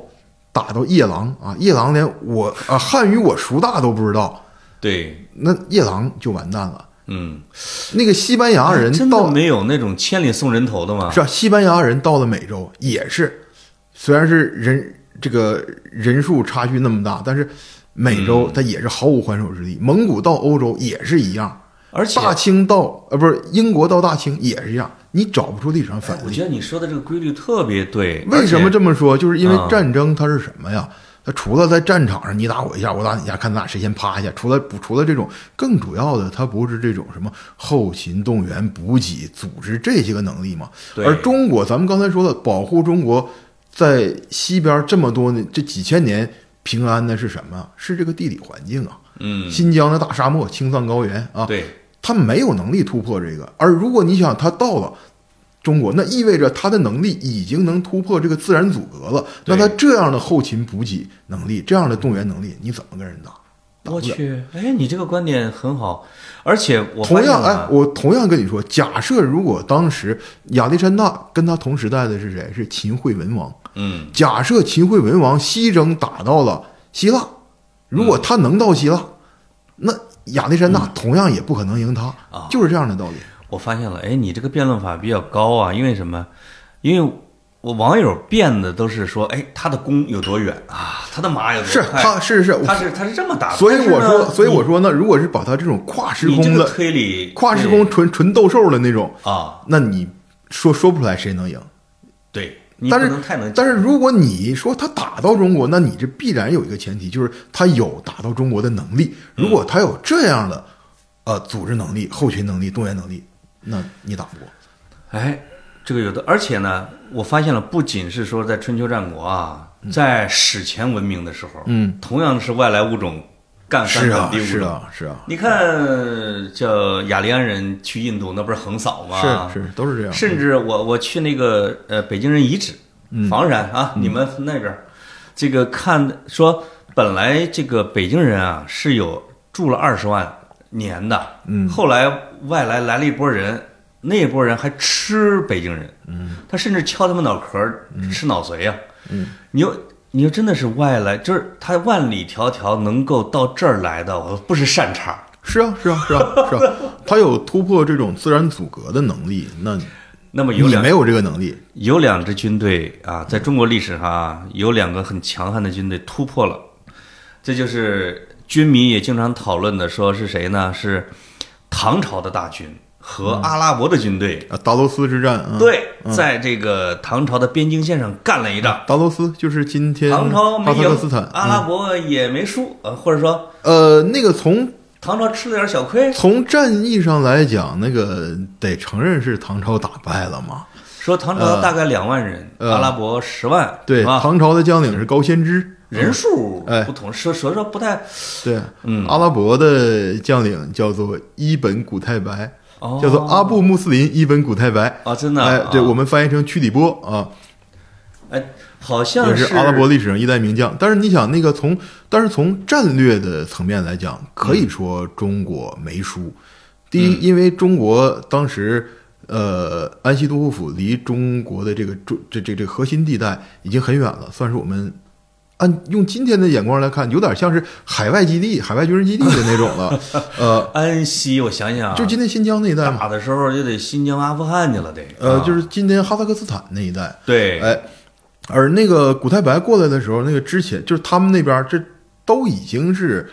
打到夜郎啊，夜郎连我啊汉语我孰大都不知道，对，那夜郎就完蛋了。嗯，那个西班牙人到的没有那种千里送人头的吗？是啊，西班牙人到了美洲也是，虽然是人这个人数差距那么大，但是美嗯洲它也是毫无还手之力。蒙古到欧洲也是一样，而且大清到呃不是英国到大清也是一样，你找不出历史上反例。我觉得你说的这个规律特别对。为什么这么说？就是因为啊战争它是什么呀？它除了在战场上你打我一下，我打你一下，看咱俩谁先趴下，除了不除了这种，更主要的它不是这种什么后勤动员、补给、组织这些个能力吗？对而中国，咱们刚才说的，保护中国在西边这么多年这几千年平安的是什么？是这个地理环境啊，嗯，新疆的大沙漠、青藏高原啊，对，他没有能力突破这个。而如果你想他到了中国，那意味着他的能力已经能突破这个自然阻隔了。那他这样的后勤补给能力，这样的动员能力，你怎么跟人打？我去，哎，你这个观点很好，而且我同样，哎，我同样跟你说，假设如果当时亚历山大跟他同时代的是谁？是秦惠文王。嗯，假设秦惠文王西征打到了希腊，如果他能到希腊，那亚历山大同样也不可能赢他，啊就是这样的道理。我发现了，哎，你这个辩论法比较高啊，因为什么？因为我网友辩的都是说，哎，他的弓有多远啊？他的马有多是快？他是是，他是他是这么打的，所以我说，所以我说呢，如果是把他这种跨时空的、推理跨时空纯纯斗兽的那种，啊，那你说说不出来谁能赢。对，你但是太能，但是如果你说他打到中国，那你这必然有一个前提，就是他有打到中国的能力。如果他有这样的呃组织能力、后勤能力、动员能力，那你打不过。哎，这个有的，而且呢，我发现了，不仅是说在春秋战国啊，在史前文明的时候，嗯，同样是外来物种干翻是啊。是啊，是啊，你看，叫雅利安人去印度，那不是横扫吗？是是都是这样。甚至我我去那个呃北京人遗址，嗯。房山啊，你们那边这个看说，本来这个北京人啊是有住了二十万年的，嗯。后来外来来了一波人，那波人还吃北京人，嗯，他甚至敲他们脑壳儿吃脑髓呀、嗯，你又你说真的是外来，就是他万里迢迢能够到这儿来的，我不是善茬儿，是啊，是啊，是啊，是啊，他有突破这种自然阻隔的能力。那那么有两你没有这个能力，有两支军队啊，在中国历史上啊，有两个很强悍的军队突破了，这就是军迷也经常讨论的，说是谁呢？是唐朝的大军和阿拉伯的军队。啊，达罗斯之战啊，，对，在这个唐朝的边境线上干了一仗。达罗斯就是今天唐朝没赢哈萨克斯坦，，阿拉伯也没输，呃，或者说呃，那个从唐朝吃了点小亏。从战役上来讲，那个得承认是唐朝打败了嘛。说唐朝大概两万人，呃阿拉伯十万，对，唐朝的将领是高仙芝，人数哎不同，说说说不太对，嗯阿拉伯的将领叫做伊本古太白，哦叫做阿布穆斯林伊本古太白。啊，真的啊，哎，对我们翻译成屈里波啊，哎，好像也是阿拉伯历史上一代名将。但是你想，那个从但是从战略的层面来讲，可以说中国没输。第一，因为中国当时呃安西都护府离中国的这个中这这这核心地带已经很远了，算是我们。按用今天的眼光来看，有点像是海外基地、海外军事基地的那种了。呃，安西，我想想啊，就今天新疆那一带嘛，打的时候就得新疆、阿富汗去了，得呃，啊就是今天哈萨克斯坦那一带。对，哎，而那个古太白过来的时候，那个之前就是他们那边这都已经是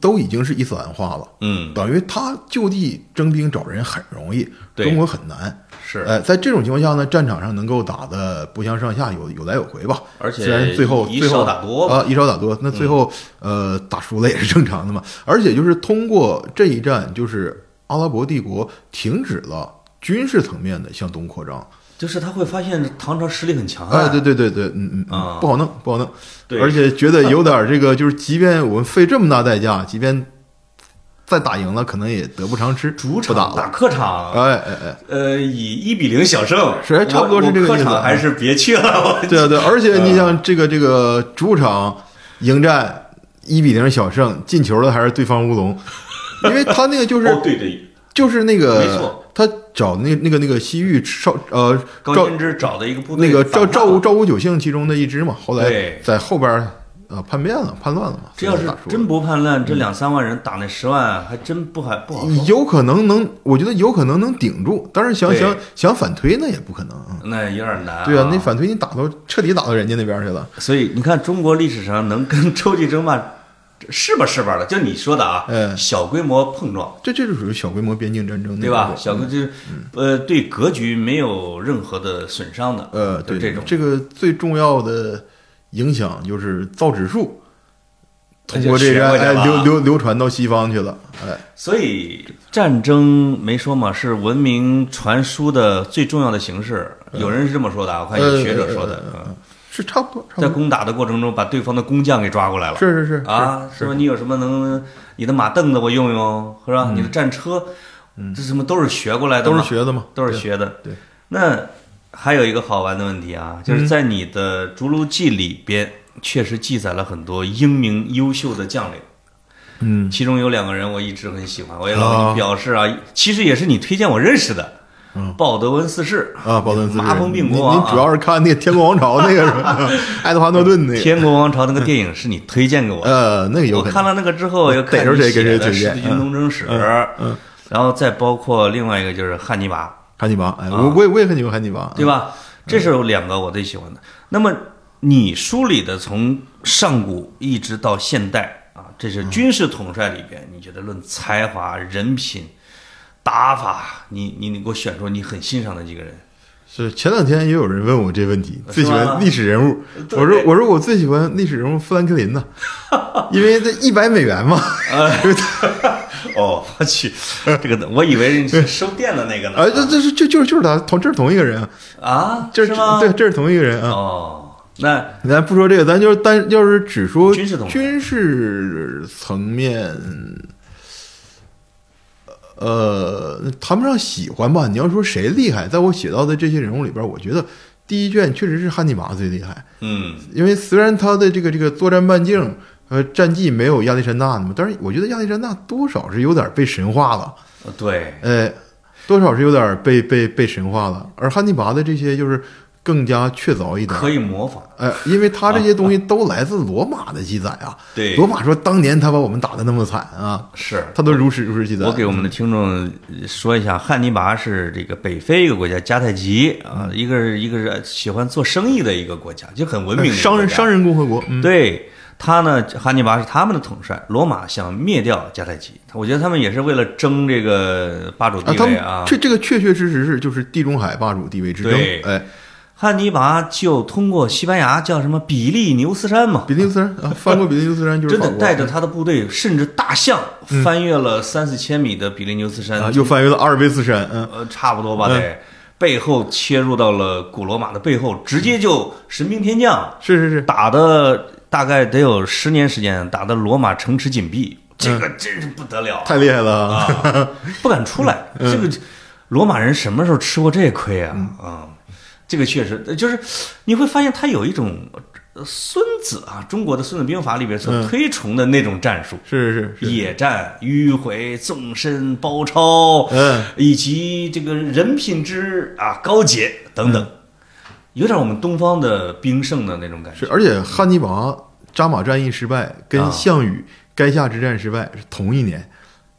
都已经是伊斯兰化了，嗯，等于他就地征兵找人很容易，对中国很难。是，哎，在这种情况下呢，战场上能够打的不相上下，有有来有回吧。而且虽然最后以最后少打多啊，以少打多，那最后、呃打输了也是正常的嘛。而且就是通过这一战，就是阿拉伯帝国停止了军事层面的向东扩张。就是他会发现唐朝实力很强悍，哎，对对对对，嗯嗯啊嗯，不好弄，不好弄。对而且觉得有点这个，就是即便我们费这么大代价，即便再打赢了，可能也得不偿失，主场打。客场，哎哎哎，呃，以一比零小胜，是差不多是这个意思客场还是别去了，对啊对，而且你像这个这个主场迎战一比零小胜，进球的还是对方乌龙，因为他那个就是哦，对对，就是那个没错。他找那那个那个西域少呃赵高仙芝找的一个部队那个赵赵赵武九姓其中的一支嘛，后来在后边儿呃叛变了，叛乱了嘛。这要是真不叛乱，这两三万人打那十万，还真不还不好说。有可能能，我觉得有可能能顶住，但是想想想反推那也不可能。嗯那有点难、对啊，那反推你打到彻底打到人家那边去了。所以你看，中国历史上能跟 洲际争霸是吧是吧的，就你说的啊，哎小规模碰撞，这这就属于小规模边境战争，对吧？小规就是呃，对格局没有任何的损伤的，呃，对这种这个最重要的影响就是造纸术，通过这个哎流流流传到西方去了。哎，所以战争没说嘛，是文明传输的最重要的形式。有人是这么说的啊，我看有学者说的，嗯是差不多。在攻打的过程中把对方的工匠给抓过来了。是是是啊，是是吧？你有什么能，你的马凳子我用用，是吧？你的战车，这什么都是学过来的嘛，都是学的嘛，都是学的。对，那还有一个好玩的问题啊，就是在你的《逐鹿记》里边，确实记载了很多英明优秀的将领。嗯，其中有两个人我一直很喜欢，我也老表示啊，其实也是你推荐我认识的，鲍德温四世。啊，鲍德温四世。麻风病国王啊，您您主要是看那个《天国王朝》那个是吧？爱德华诺顿那个，天国王朝那个电影是你推荐给我的。呃，那个有可能。我看了那个之后，又看逮着谁跟谁你写的《推荐。十字军东征史》嗯。然后再包括另外一个就是汉尼拔，汉尼拔，哎，我我也我也很喜欢汉尼拔，啊对吧？这是有两个我最喜欢的。那么你梳理的从上古一直到现代啊，这是军事统帅里边，你觉得论才华、人品、打法，你你你给我选出你很欣赏的几个人？是前两天也有人问我这问题，最喜欢历史人物。我说我说我最喜欢历史人物富兰克林呢，因为这一百美元嘛，哦，我去，这个我以为是收电的那个呢。啊，这这是就就是就是他同这是同一个人啊，啊，这是吗？对，这是同一个人啊。哦，那咱不说这个，咱就是单要是只说军事军事层面，呃，谈不上喜欢吧。你要说谁厉害，在我写到的这些人物里边，我觉得第一卷确实是汉尼拔最厉害。嗯，因为虽然他的这个这个作战半径和战绩没有亚历山大那么，但是我觉得亚历山大多少是有点被神化了，对，呃，多少是有点被被被神化了。而汉尼拔的这些就是更加确凿一点。可以模仿。呃，因为他这些东西都来自罗马的记载啊。对罗马说当年他把我们打的那么惨啊，是他都如实如实记载。我给我们的听众说一下，汉尼拔是这个北非一个国家，迦太基啊，一个是一个是喜欢做生意的一个国家，就很文明商人商人共和国，嗯，对他呢，汉尼拔是他们的统帅，罗马想灭掉迦太基，我觉得他们也是为了争这个霸主地位啊。这这个确确实实是就是地中海霸主地位之争汉尼拔就通过西班牙叫什么比利牛斯山嘛，比利牛斯山 啊，翻过比利牛斯山就是真的带着他的部队，甚至大象翻越了三四千米的比利牛斯山啊，又翻越了阿尔卑斯山，嗯，呃，差不多吧，得背后切入到了古罗马的背后，直接就神兵天降，是是是，打的大概得有十年时间，打的罗马城池紧闭，这个真是不得了啊，太厉害了。啊！啊，不敢出来。这个罗马人什么时候吃过这亏啊？啊，这个确实就是你会发现他有一种。呃孙子啊，中国的《孙子兵法》里边所推崇的那种战术，是是是，野战、迂回、纵深、包抄，嗯，以及这个人品之啊高洁等等，有点我们东方的兵圣的那种感觉。是，而且汉尼拔扎马战役失败，跟啊项羽垓下之战失败是同一年，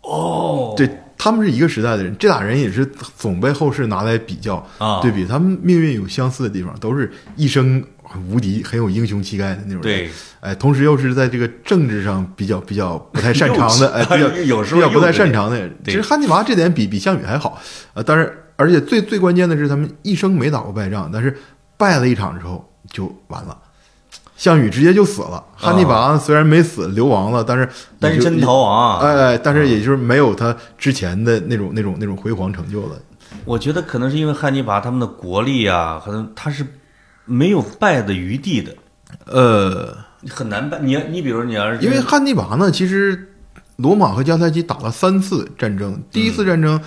哦，对他们是一个时代的人，这俩人也是总被后世拿来比较啊对比，他们命运有相似的地方，都是一生无敌、很有英雄气概的那种人。对，哎，同时又是在这个政治上比较比较不太擅长的，哎，比较有时候比较不太擅长的人。其实汉尼拔这点比比项羽还好，呃，但是而且最最关键的是，他们一生没打过败仗，但是败了一场之后就完了。项羽直接就死了，汉尼拔虽然没死，流亡了，但是也就单身逃亡啊！哎哎，但是也就是没有他之前的那种那种那种辉煌成就了。我觉得可能是因为汉尼拔他们的国力啊，可能他是没有败的余地的，呃，很难败。你你比如你要是因为汉尼拔呢，其实罗马和迦太基打了三次战争，第一次战争，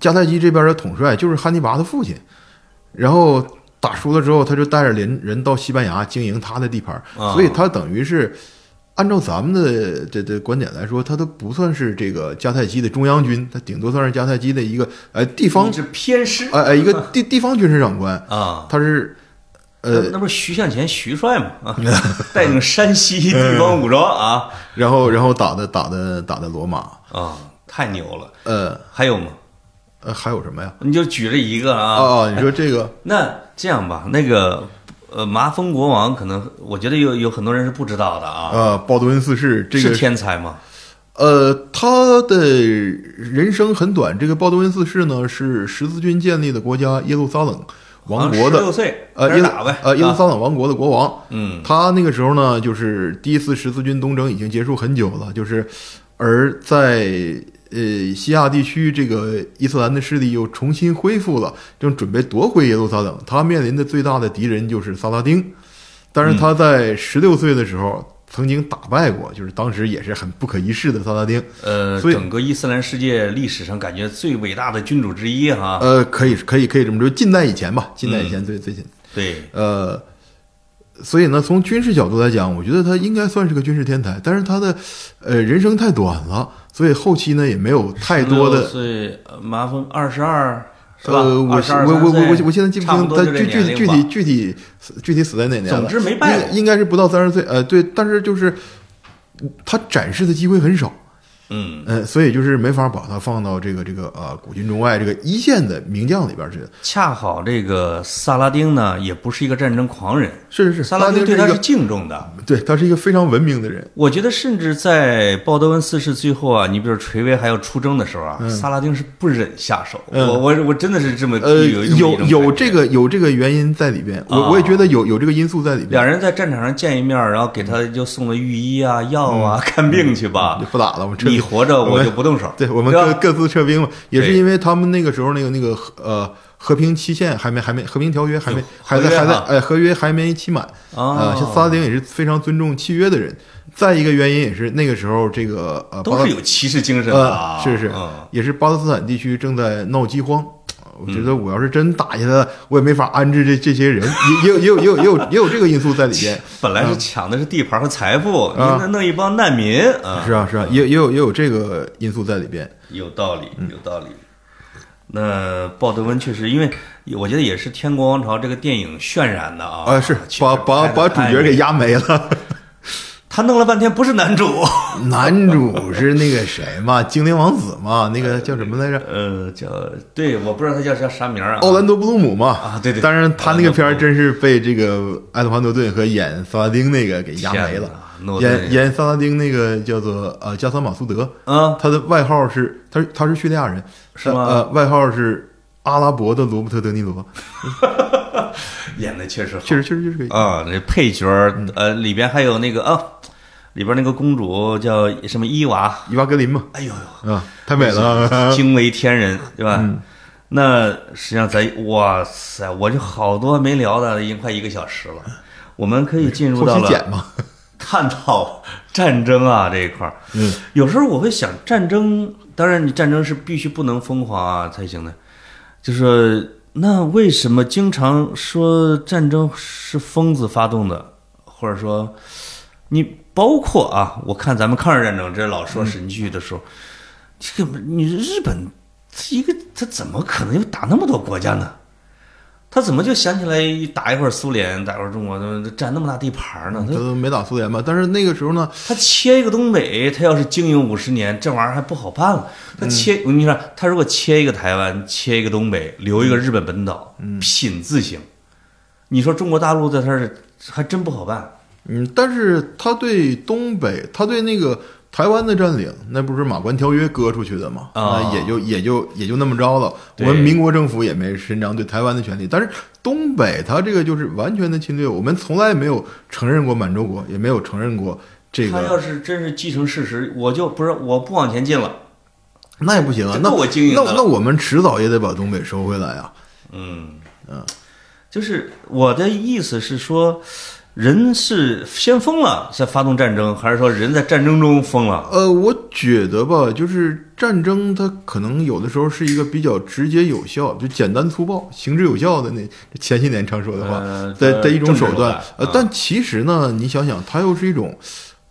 迦太基这边的统帅就是汉尼拔的父亲，然后打输了之后，他就带着人人到西班牙经营他的地盘，啊所以他等于是。按照咱们的这这观点来说，他都不算是这个迦太基的中央军，他顶多算是迦太基的一个呃地方是偏师呃呃一个地地方军事长官，啊。他是呃那那不是徐向前徐帅吗啊，带领山西地方武装啊 然后然后打的打的打的罗马，啊，太牛了！呃还有吗？呃还有什么呀？你就举了一个啊啊。哦，你说这个 那这样吧，那个呃，麻风国王可能我觉得有有很多人是不知道的啊，呃鲍德温四世这个是个天才吗？呃他的人生很短，这个鲍德温四世呢是十字军建立的国家耶路撒冷王国的六岁呃耶路开始打呗，呃耶路啊撒冷王国的国王。嗯他那个时候呢，就是第一次十字军东征已经结束很久了，就是而在呃西亚地区，这个伊斯兰的势力又重新恢复了，正准备夺回耶路撒冷。他面临的最大的敌人就是萨拉丁，但是他在十六岁的时候。曾经打败过，就是当时也是很不可一世的萨拉丁，呃，所以整个伊斯兰世界历史上感觉最伟大的君主之一哈。呃，可以可以可以这么说，近代以前吧，近代以前最最近，对，呃，所以呢，从军事角度来讲，我觉得他应该算是个军事天才，但是他的呃人生太短了，所以后期呢也没有太多16的。岁，呃麻风二十二是吧？呃，我我我我我我现在记不清他具具体具体具体具体死在哪年了。总之没应该是不到三十岁。呃，对，但是就是他展示的机会很少。嗯，呃，所以就是没法把它放到这个这个呃古今中外这个一线的名将里边去。恰好这个萨拉丁呢，也不是一个战争狂人，是是是，萨拉丁对他是敬重的。对他是一个非常文明的人。我觉得，甚至在鲍德温四世最后啊，你比如垂危还要出征的时候啊，萨拉丁是不忍下手。嗯我我我真的是这么呃，有有这个有这个原因在里边，我啊我也觉得有有这个因素在里边。两人在战场上见一面，然后给他就送了御医啊、药啊，看病去吧就。不打了，我们撤你活着，我就不动手。对我们各各自撤兵嘛，也是因为他们那个时候那个那个呃和平期限还没还没和平条约还没还在还在哎合约还没期满啊，哦像萨拉丁也是非常尊重契约的人。再一个原因也是那个时候这个呃都是有骑士精神啊。呃是是嗯也是巴勒斯坦地区正在闹饥荒。我觉得我要是真打下来，我也没法安置这这些人，也也有也有也有也有也有这个因素在里边。本来是抢的是地盘和财富，你啊那弄一帮难民啊，是啊是啊，也也有也有这个因素在里边。有道理，嗯有道理。那鲍德温确实，因为我觉得也是《天国王朝》这个电影渲染的啊，啊，是把把把主角给压没了。他弄了半天不是男主，男主是那个谁嘛，精灵王子嘛，那个叫什么来着？呃，叫对，我不知道他叫叫啥名。奥兰多·布鲁姆嘛。啊对对。当然他那个片儿真是被这个爱德华诺顿和演萨拉丁那个给压没了。演演萨拉丁那个叫做呃加桑马苏德，啊，他的外号是他是他是叙利亚人，是吗？呃，外号是阿拉伯的罗伯特·德尼罗，演的确实好，确实确实就是个啊，那配角呃里边还有那个啊，里边那个公主叫什么伊娃，伊娃格林嘛，哎呦呦，啊，太美了，惊为天人，对吧？嗯。那实际上咱哇塞，我就好多没聊的，已经快一个小时了。我们可以进入后到了探讨战争啊这一块儿。嗯，有时候我会想，战争当然你战争是必须不能疯狂啊才行的，就是说那为什么经常说战争是疯子发动的，或者说你包括啊，我看咱们抗日战争这老说神剧的时候，这个你日本一个他怎么可能又打那么多国家呢？他怎么就想起来打一会儿苏联，打一会儿中国，占那么大地盘呢？他没打苏联吧，但是那个时候呢，他切一个东北，他要是经营五十年，这玩意儿还不好办了。他切，我跟你说，他如果切一个台湾，切一个东北，留一个日本本岛，品字形。你说中国大陆在这儿还真不好办。嗯，但是他对东北，他对那个台湾的占领，那不是马关条约割出去的嘛？啊那也就也就也就那么着了。我们民国政府也没伸张对台湾的权利，但是东北他这个就是完全的侵略，我们从来没有承认过满洲国，也没有承认过这个他，要是真是继承事实，我就不是我不往前进了。那也不行啊。那我经营那那我们迟早也得把东北收回来啊。嗯嗯，就是我的意思是说，人是先疯了再发动战争，还是说人在战争中疯了？呃，我觉得吧，就是战争，它可能有的时候是一个比较直接有效，就简单粗暴、行之有效的那前些年常说的话呃的的一种手手段呃但其实呢，你想想，它又是一种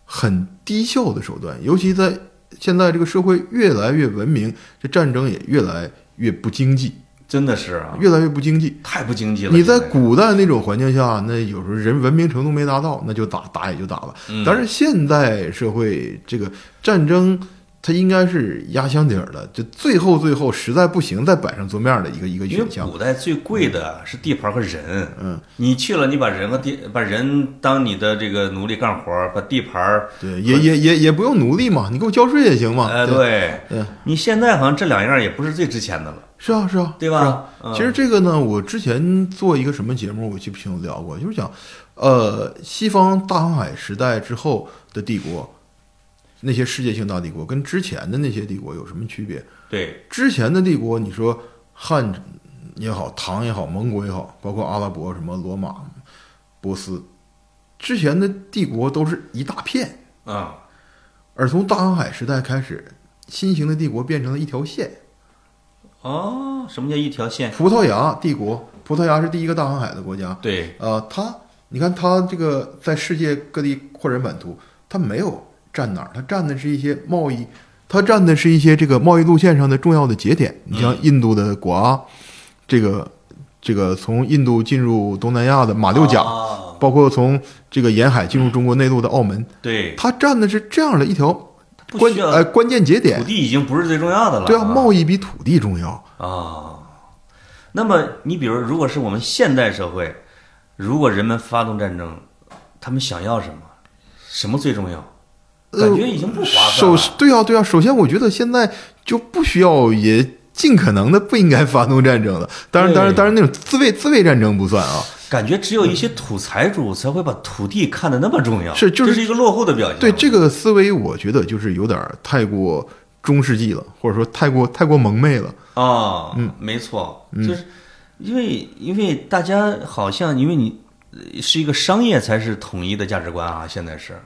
很低效的手段，尤其在现在这个社会越来越文明，这战争也越来越不经济，真的是啊，越来越不经济。太不经济了。你在古代那种环境下，那有时候人文明程度没达到，那就打打也就打了。嗯但是现代社会这个战争，它应该是压箱底儿的，就最后最后实在不行再摆上桌面的一个一个选项。古代最贵的是地盘和人，嗯，你去了，你把人和地把人当你的这个奴隶干活儿，把地盘儿，对，也也也也不用奴隶嘛，你给我交税也行嘛。哎，对，对，你现在好像这两样也不是最值钱的了，是啊是啊，对吧？嗯其实这个呢，我之前做一个什么节目，我记不清楚聊过，就是讲，呃，西方大航海时代之后的帝国，那些世界性大帝国跟之前的那些帝国有什么区别？对，之前的帝国，你说汉也好，唐也好，蒙古也好，包括阿拉伯什么罗马、波斯，之前的帝国都是一大片，啊，而从大航海时代开始，新型的帝国变成了一条线。哦，什么叫一条线？葡萄牙帝国，葡萄牙是第一个大航海的国家。对，呃，它，你看它这个在世界各地扩展版图，它没有占哪儿，它占的是一些贸易，它占的是一些这个贸易路线上的重要的节点。你像印度的果阿，这个这个从印度进入东南亚的马六甲，啊包括从这个沿海进入中国内陆的澳门，对，它占的是这样的一条关不需要呃关键节点土。地已经不是最重要的了。对啊，贸易比土地重要。啊。那么你比如，如果是我们现代社会，如果人们发动战争，他们想要什么？什么最重要？感觉已经不划算首。对啊对啊，首先我觉得现在就不需要，也尽可能的不应该发动战争了。当然，当然，当然，那种自卫自卫战争不算啊。感觉只有一些土财主才会把土地看得那么重要，是就是一个落后的表现。对这个思维，我觉得就是有点儿太过中世纪了，或者说太过太过蒙昧了。啊，嗯，没错，就是因为因为大家好像因为你呃是一个商业才是统一的价值观啊，现在是。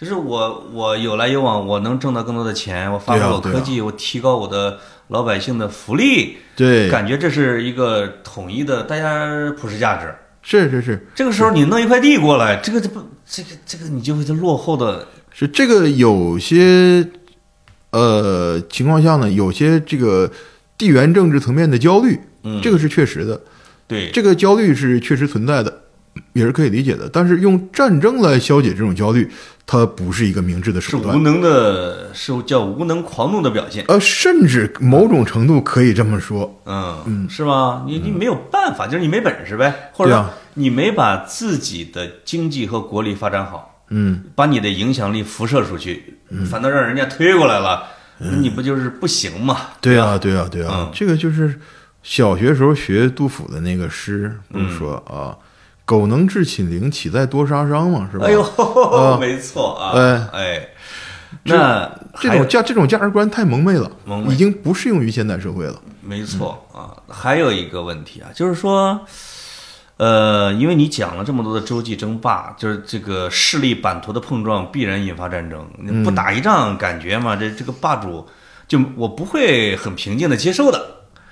就是我，我有来有往，我能挣到更多的钱，我发展我科技，我提高我的老百姓的福利，对，感觉这是一个统一的大家普世价值。是是是。这个时候你弄一块地过来，这个这不这个这个你就会落后的是，这个有些呃情况下呢，有些这个地缘政治层面的焦虑，嗯。这个是确实的，对，这个焦虑是确实存在的，也是可以理解的。但是用战争来消解这种焦虑，它不是一个明智的手段。是无。能的，是叫无能狂怒的表现。呃，甚至某种程度可以这么说，嗯嗯，是吗？你你没有办法，就是你没本事呗，或者你没把自己的经济和国力发展好，嗯，把你的影响力辐射出去，反倒让人家推过来了，嗯。你不就是不行嘛？对啊，对啊，对啊，嗯。这个就是小学时候学杜甫的那个诗，不是说啊，狗能治寝灵，岂在多杀伤嘛，是吧？哎呦，啊没错啊，哎哎，那这种价这种价值观太蒙昧了，蒙昧已经不适用于现代社会了。没错啊，还有一个问题啊，就是说，呃，因为你讲了这么多的洲际争霸，就是这个势力版图的碰撞必然引发战争，你不打一仗，感觉嘛，这这个霸主就我不会很平静的接受的。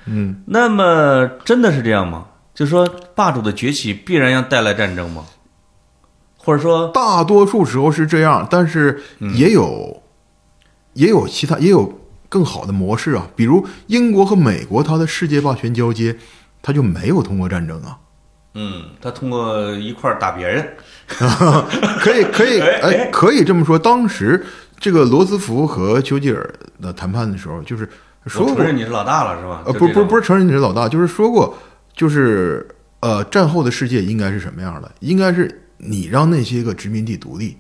嗯，那么真的是这样吗？就是说，霸主的崛起必然要带来战争吗？或者说，大多数时候是这样，但是也有、也有其他也有更好的模式啊，比如英国和美国，它的世界霸权交接，它就没有通过战争啊。嗯，他通过一块儿打别人，可以，可以，哎哎，可以这么说。当时这个罗斯福和丘吉尔的谈判的时候，就是说过承，认你是老大了，是吧？呃，不，不，不，是承认你是老大，就是说过，就是呃，战后的世界应该是什么样的？应该是你让那些个殖民地独立，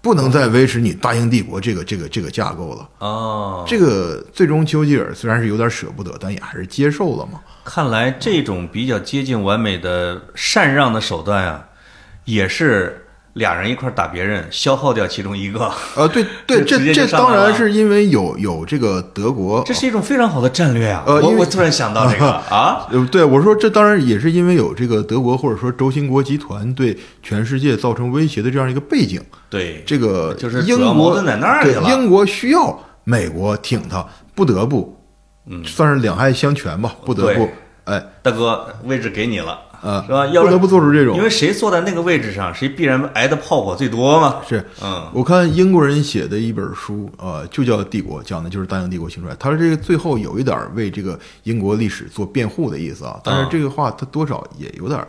不能再维持你大英帝国这个这个这个架构了。哦，这个最终丘吉尔虽然是有点舍不得，但也还是接受了嘛。看来这种比较接近完美的禅让的手段啊，也是俩人一块儿打别人，消耗掉其中一个，呃，对 对，这这当然是因为有有这个德国。这是一种非常好的战略啊！呃我我突然想到这个。啊，呃，对我说，这当然也是因为有这个德国或者说轴心国集团对全世界造成威胁的这样一个背景。对，这个就是英国在那儿去了。英国需要美国挺他，不得不，嗯。算是两害相权吧，不得不对，哎，大哥位置给你了，呃，是吧？要不得不做出这种因。为谁坐在那个位置上，谁必然挨的炮火最多嘛。是嗯，我看英国人写的一本书，呃，就叫《帝国》，讲的就是大英帝国兴衰。他说这个最后有一点为这个英国历史做辩护的意思啊，但是这个话他多少也有点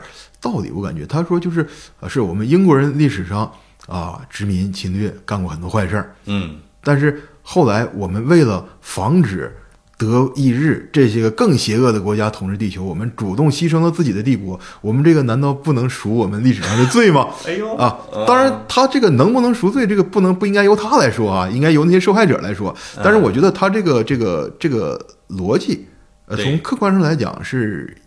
道理，我感觉。他说就是，呃，是我们英国人历史上啊殖民侵略干过很多坏事儿，嗯，但是后来我们为了防止德意日这些个更邪恶的国家统治地球，我们主动牺牲了自己的帝国。我们这个难道不能赎我们历史上的罪吗？哎呦啊，当然，他这个能不能赎罪，这个不能不应该由他来说啊，应该由那些受害者来说。但是我觉得他这个这个这个逻辑，呃，从客观上来讲是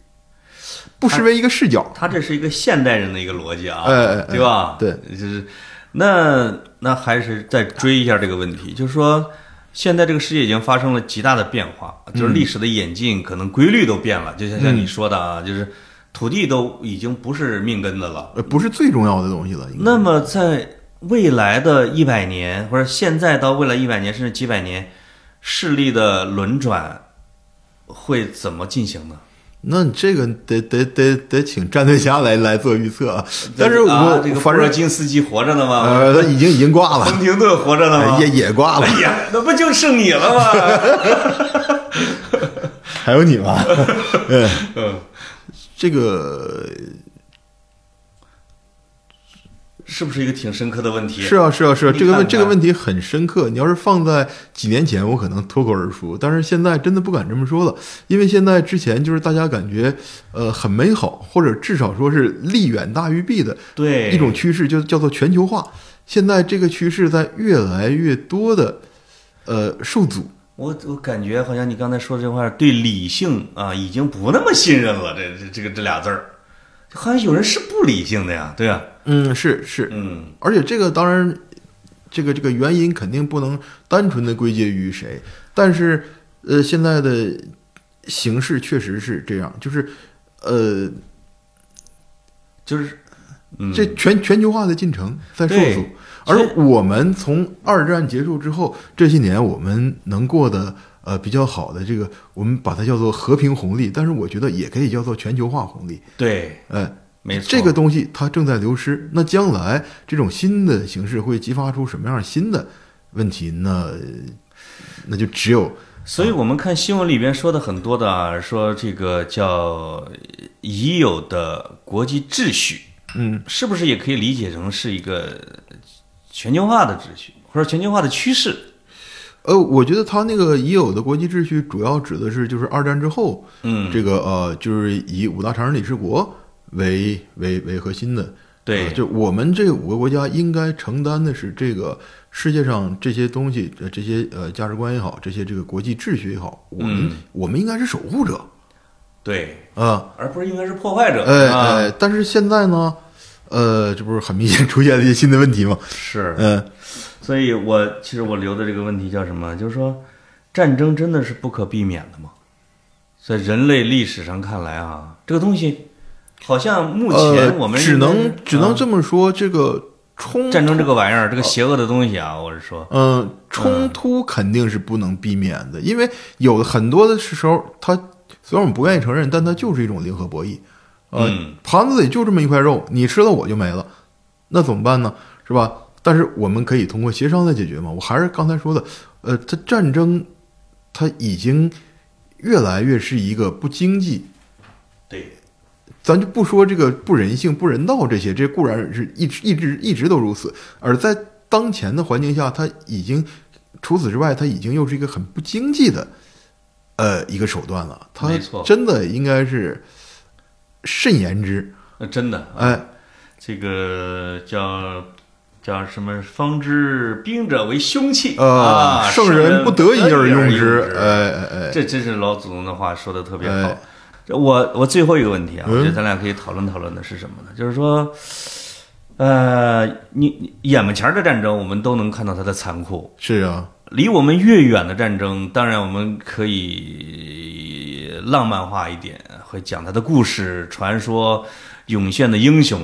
不失为一个视角。他这是一个现代人的一个逻辑啊，对吧？对，就是那那还是再追一下这个问题，就是说，现在这个世界已经发生了极大的变化，就是历史的演进，可能规律都变了，就像像你说的啊，就是土地都已经不是命根子了。呃，不是最重要的东西了。那么在未来的一百年，或者现在到未来一百年甚至几百年，势力的轮转会怎么进行呢？那你这个得得得得请战队家来来做预测啊。但是啊我这个布尔反正金斯基活着呢吗？呃，他已经已经挂了，亨廷顿活着呢吗？也也挂了哎，呀，那不就剩你了吗？还有你吗？嗯，嗯，这个是不是一个挺深刻的问题？是啊，是啊，是啊，你这个问这个问题很深刻。你要是放在几年前，我可能脱口而出，但是现在真的不敢这么说了，因为现在之前就是大家感觉呃很美好，或者至少说是利远大于弊的对一种趋势，就叫做全球化。现在这个趋势在越来越多的呃受阻。我我感觉好像你刚才说这话对理性啊已经不那么信任了，这这这个这俩字儿，好像有人是不理性的呀，对呀、嗯，是是，嗯，而且这个当然，这个这个原因肯定不能单纯的归结于谁，但是呃，现在的形势确实是这样，就是呃，就是，嗯，这全全球化的进程在受对。阻，而我们从二战结束之后这些年，我们能过的呃比较好的这个，我们把它叫做和平红利，但是我觉得也可以叫做全球化红利，对，呃，没错，这个东西它正在流失，那将来这种新的形式会激发出什么样新的问题？那那就只有所以我们看新闻里边说的很多的啊，说这个叫已有的国际秩序，嗯，是不是也可以理解成是一个全球化的秩序，或者全球化的趋势？呃，我觉得他那个已有的国际秩序，主要指的是就是二战之后，嗯，这个呃，就是以五大常任理事国为为为核心的。对呃就我们这五个国家应该承担的是这个世界上这些东西，呃，这些呃价值观也好，这些这个国际秩序也好，我们、嗯我们应该是守护者对，啊。而不是应该是破坏者。哎啊哎，但是现在呢，呃，这不是很明显出现了一些新的问题吗？是，嗯，所以我其实我留的这个问题叫什么？就是说，战争真的是不可避免的吗？在人类历史上看来啊，这个东西好像目前我们呃、只能只能啊这么说，这个冲战争这个玩意儿，这个邪恶的东西啊，我是说，嗯，冲突肯定是不能避免的，因为有的很多的时候，它虽然我们不愿意承认，但它就是一种零和博弈。呃，嗯盘子里就这么一块肉，你吃了我就没了，那怎么办呢？是吧？但是我们可以通过协商来解决嘛。我还是刚才说的，呃，它战争，它已经越来越是一个不经济，对，咱就不说这个不人性、不人道这些，这固然是一直一直一直都如此。而在当前的环境下，它已经除此之外，它已经又是一个很不经济的呃一个手段了。它没错真的应该是慎言之。那真的，哎，这个叫叫什么？方知兵者为凶器呃，啊，圣人不得已而用之。之。哎哎哎，这真是老祖宗的话说的特别好哎。这我我最后一个问题啊，嗯我觉得咱俩可以讨论讨论的是什么呢？就是说，呃，你你眼巴前的战争，我们都能看到它的残酷。是啊，离我们越远的战争，当然我们可以浪漫化一点，会讲它的故事、传说、涌现的英雄。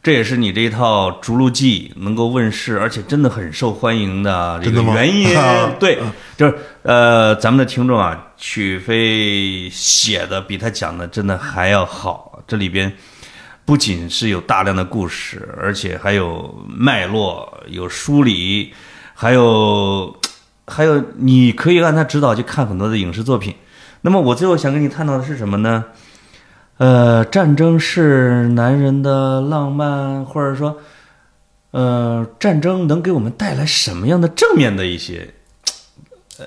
这也是你这一套《逐鹿记》能够问世，而且真的很受欢迎的这个原因啊。对，就是呃，咱们的听众啊，曲飞写的比他讲的真的还要好。这里边不仅是有大量的故事，而且还有脉络、有梳理，还有还有，你可以按他指导去看很多的影视作品。那么我最后想跟你探讨的是什么呢？呃，战争是男人的浪漫，或者说，呃，战争能给我们带来什么样的正面的一些，呃，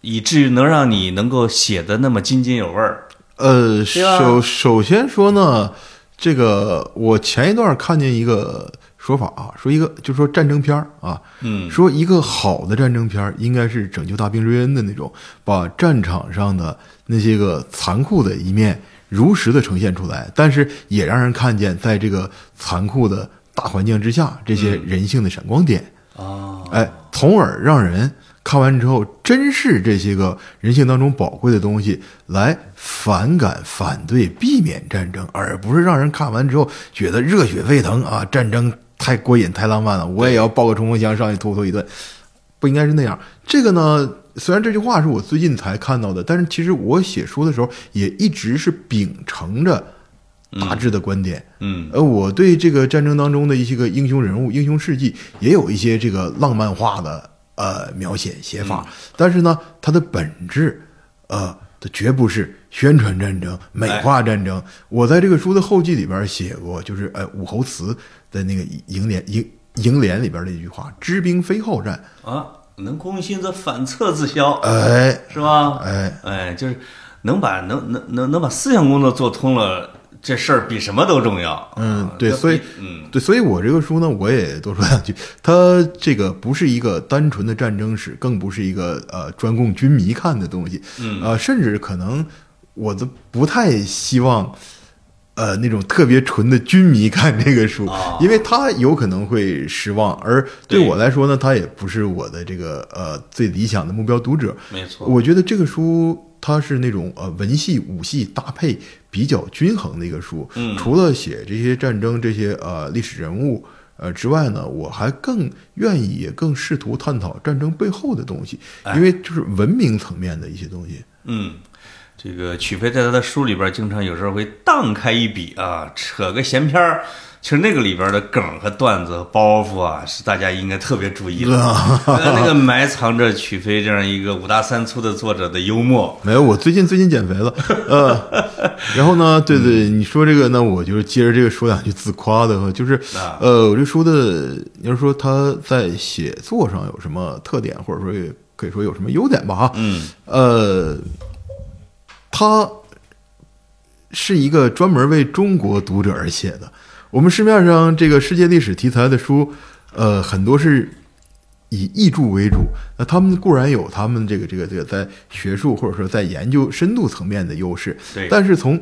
以至于能让你能够写的那么津津有味儿？呃，首首先说呢，这个我前一段看见一个说法啊，说一个就说战争片儿啊，嗯，说一个好的战争片儿应该是拯救大兵瑞恩的那种，把战场上的那些个残酷的一面如实的呈现出来，但是也让人看见在这个残酷的大环境之下，这些人性的闪光点。啊，哎，从而让人看完之后珍视这些个人性当中宝贵的东西，来反感、反对、避免战争，而不是让人看完之后觉得热血沸腾啊，战争太过瘾、太浪漫了，我也要抱个冲锋枪上去突突一顿，不应该是那样。这个呢，虽然这句话是我最近才看到的，但是其实我写书的时候也一直是秉承着大致的观点。嗯呃，我对这个战争当中的一些个英雄人物、英雄事迹也有一些这个浪漫化的呃描写写法，但是呢，它的本质，呃，它绝不是宣传战争、美化战争。我在这个书的后记里边写过，就是呃武侯祠的那个楹联楹楹联里边的一句话：“知兵非好战。啊，能攻心则反侧自消，”哎是吧？哎，哎，就是能把能能能能把思想工作做通了，这事儿比什么都重要。嗯对所以嗯对，所以我这个书呢，我也多说两句。它这个不是一个单纯的战争史，更不是一个呃专供军迷看的东西。嗯呃，甚至可能我都不太希望，呃，那种特别纯的军迷看这个书，啊因为他有可能会失望。而对对我来说呢，他也不是我的这个呃最理想的目标读者。没错，我觉得这个书它是那种呃文戏武戏搭配比较均衡的一个书。嗯除了写这些战争这些呃历史人物呃之外呢，我还更愿意也更试图探讨战争背后的东西，哎因为就是文明层面的一些东西。嗯，这个曲飞在他的书里边，经常有时候会荡开一笔啊，扯个闲篇儿。其实那个里边的梗和段子、和包袱啊，是大家应该特别注意的。呃 那个埋藏着曲飞这样一个五大三粗的作者的幽默。没有，我最近最近减肥了，呃，然后呢，对对，你说这个，那我就接着这个说两句自夸的，就是啊呃，我这书的，你要是说他在写作上有什么特点，或者说也可以说有什么优点吧，哈，嗯呃，他是一个专门为中国读者而写的。我们市面上这个世界历史题材的书，呃，很多是以译著为主。那他们固然有他们这个这个这个在学术或者说在研究深度层面的优势，对但是从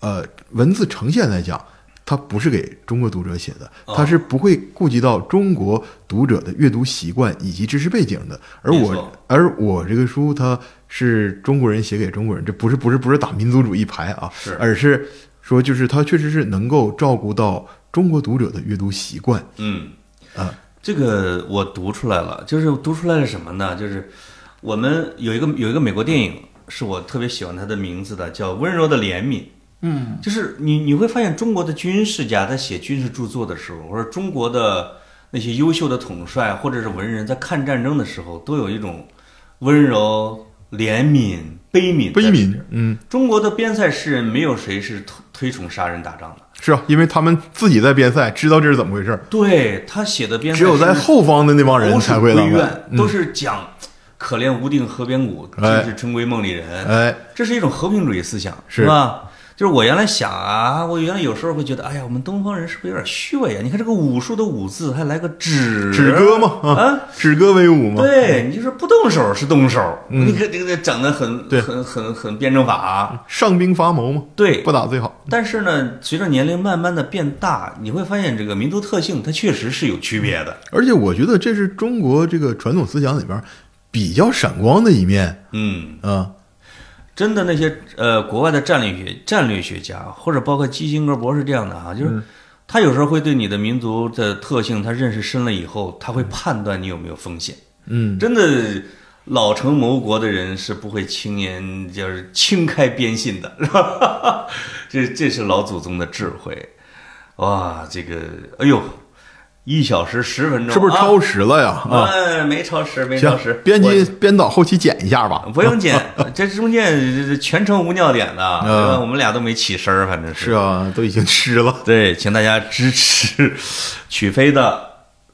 呃文字呈现来讲，它不是给中国读者写的，哦它是不会顾及到中国读者的阅读习惯以及知识背景的。而我而我这个书，它是中国人写给中国人，这不是不是不是打民族主义牌啊，是而是说就是它确实是能够照顾到中国读者的阅读习惯。嗯啊，这个我读出来了，就是读出来了什么呢？就是我们有一个有一个美国电影，是我特别喜欢它的名字的，叫《温柔的怜悯》。嗯，就是你你会发现中国的军事家在写军事著作的时候，或者中国的那些优秀的统帅或者是文人在看战争的时候，都有一种温柔、怜悯、悲悯。悲悯，。嗯，中国的边塞诗人没有谁是推推崇杀人打仗的。是啊，因为他们自己在边塞，知道这是怎么回事儿，对他写的边塞只有在后方的那帮人才会怨漫。，都是讲可怜无定河边骨，哎真是春闺梦里人。哎，这是一种和平主义思想，是吧？就是我原来想啊，我原来有时候会觉得，哎呀，我们东方人是不是有点虚伪啊？你看这个武术的武字还来个止止戈嘛，啊，止戈为武嘛。对，你就是不动手是动手，你看这个整的很很很很辩证法，上兵伐谋嘛，对不。打最好。但是呢，随着年龄慢慢的变大，你会发现这个民族特性它确实是有区别的。而且我觉得这是中国这个传统思想里边比较闪光的一面嗯，啊。真的那些呃国外的战略学战略学家，或者包括基辛格博士这样的哈，就是他有时候会对你的民族的特性，他认识深了以后，他会判断你有没有风险。嗯，真的老成谋国的人是不会轻言就是轻开边信的，是吧？这这是老祖宗的智慧。哇，这个哎呦，一小时十分钟，是不是啊超时了呀？啊，哎，没超时，没超时。，编辑编导后期剪一下吧。不用剪，这中间全程无尿点的，对吧？嗯我们俩都没起身儿，反正是是啊，都已经吃了。对，请大家支持曲飞的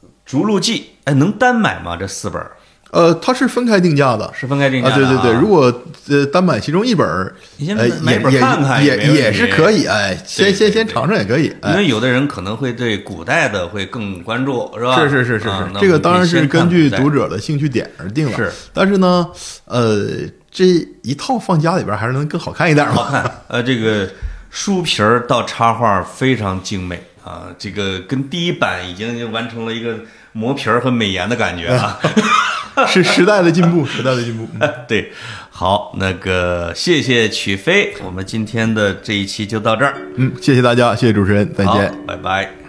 《逐鹿记》。哎，能单买吗？这四本儿呃，它是分开定价的。是分开定价啊，的、对对对，如果呃单买其中一本儿，你先呃买一本看看也也是可以，哎，先先先尝尝也可以，因哎，为有的人可能会对古代的会更关注，是吧？是是是是啊是，这个当然是根据读者者的兴趣点而定了。是，但是呢，呃，这一套放家里边还是能更好看一点嘛。好看。呃，这个书皮儿到插画非常精美啊，这个跟第一版已经就完成了一个磨皮儿和美颜的感觉啊。是时代的进步，时代的进步。嗯对，好，那个谢谢曲飞，我们今天的这一期就到这儿，嗯，谢谢大家，谢谢主持人，再见。拜拜。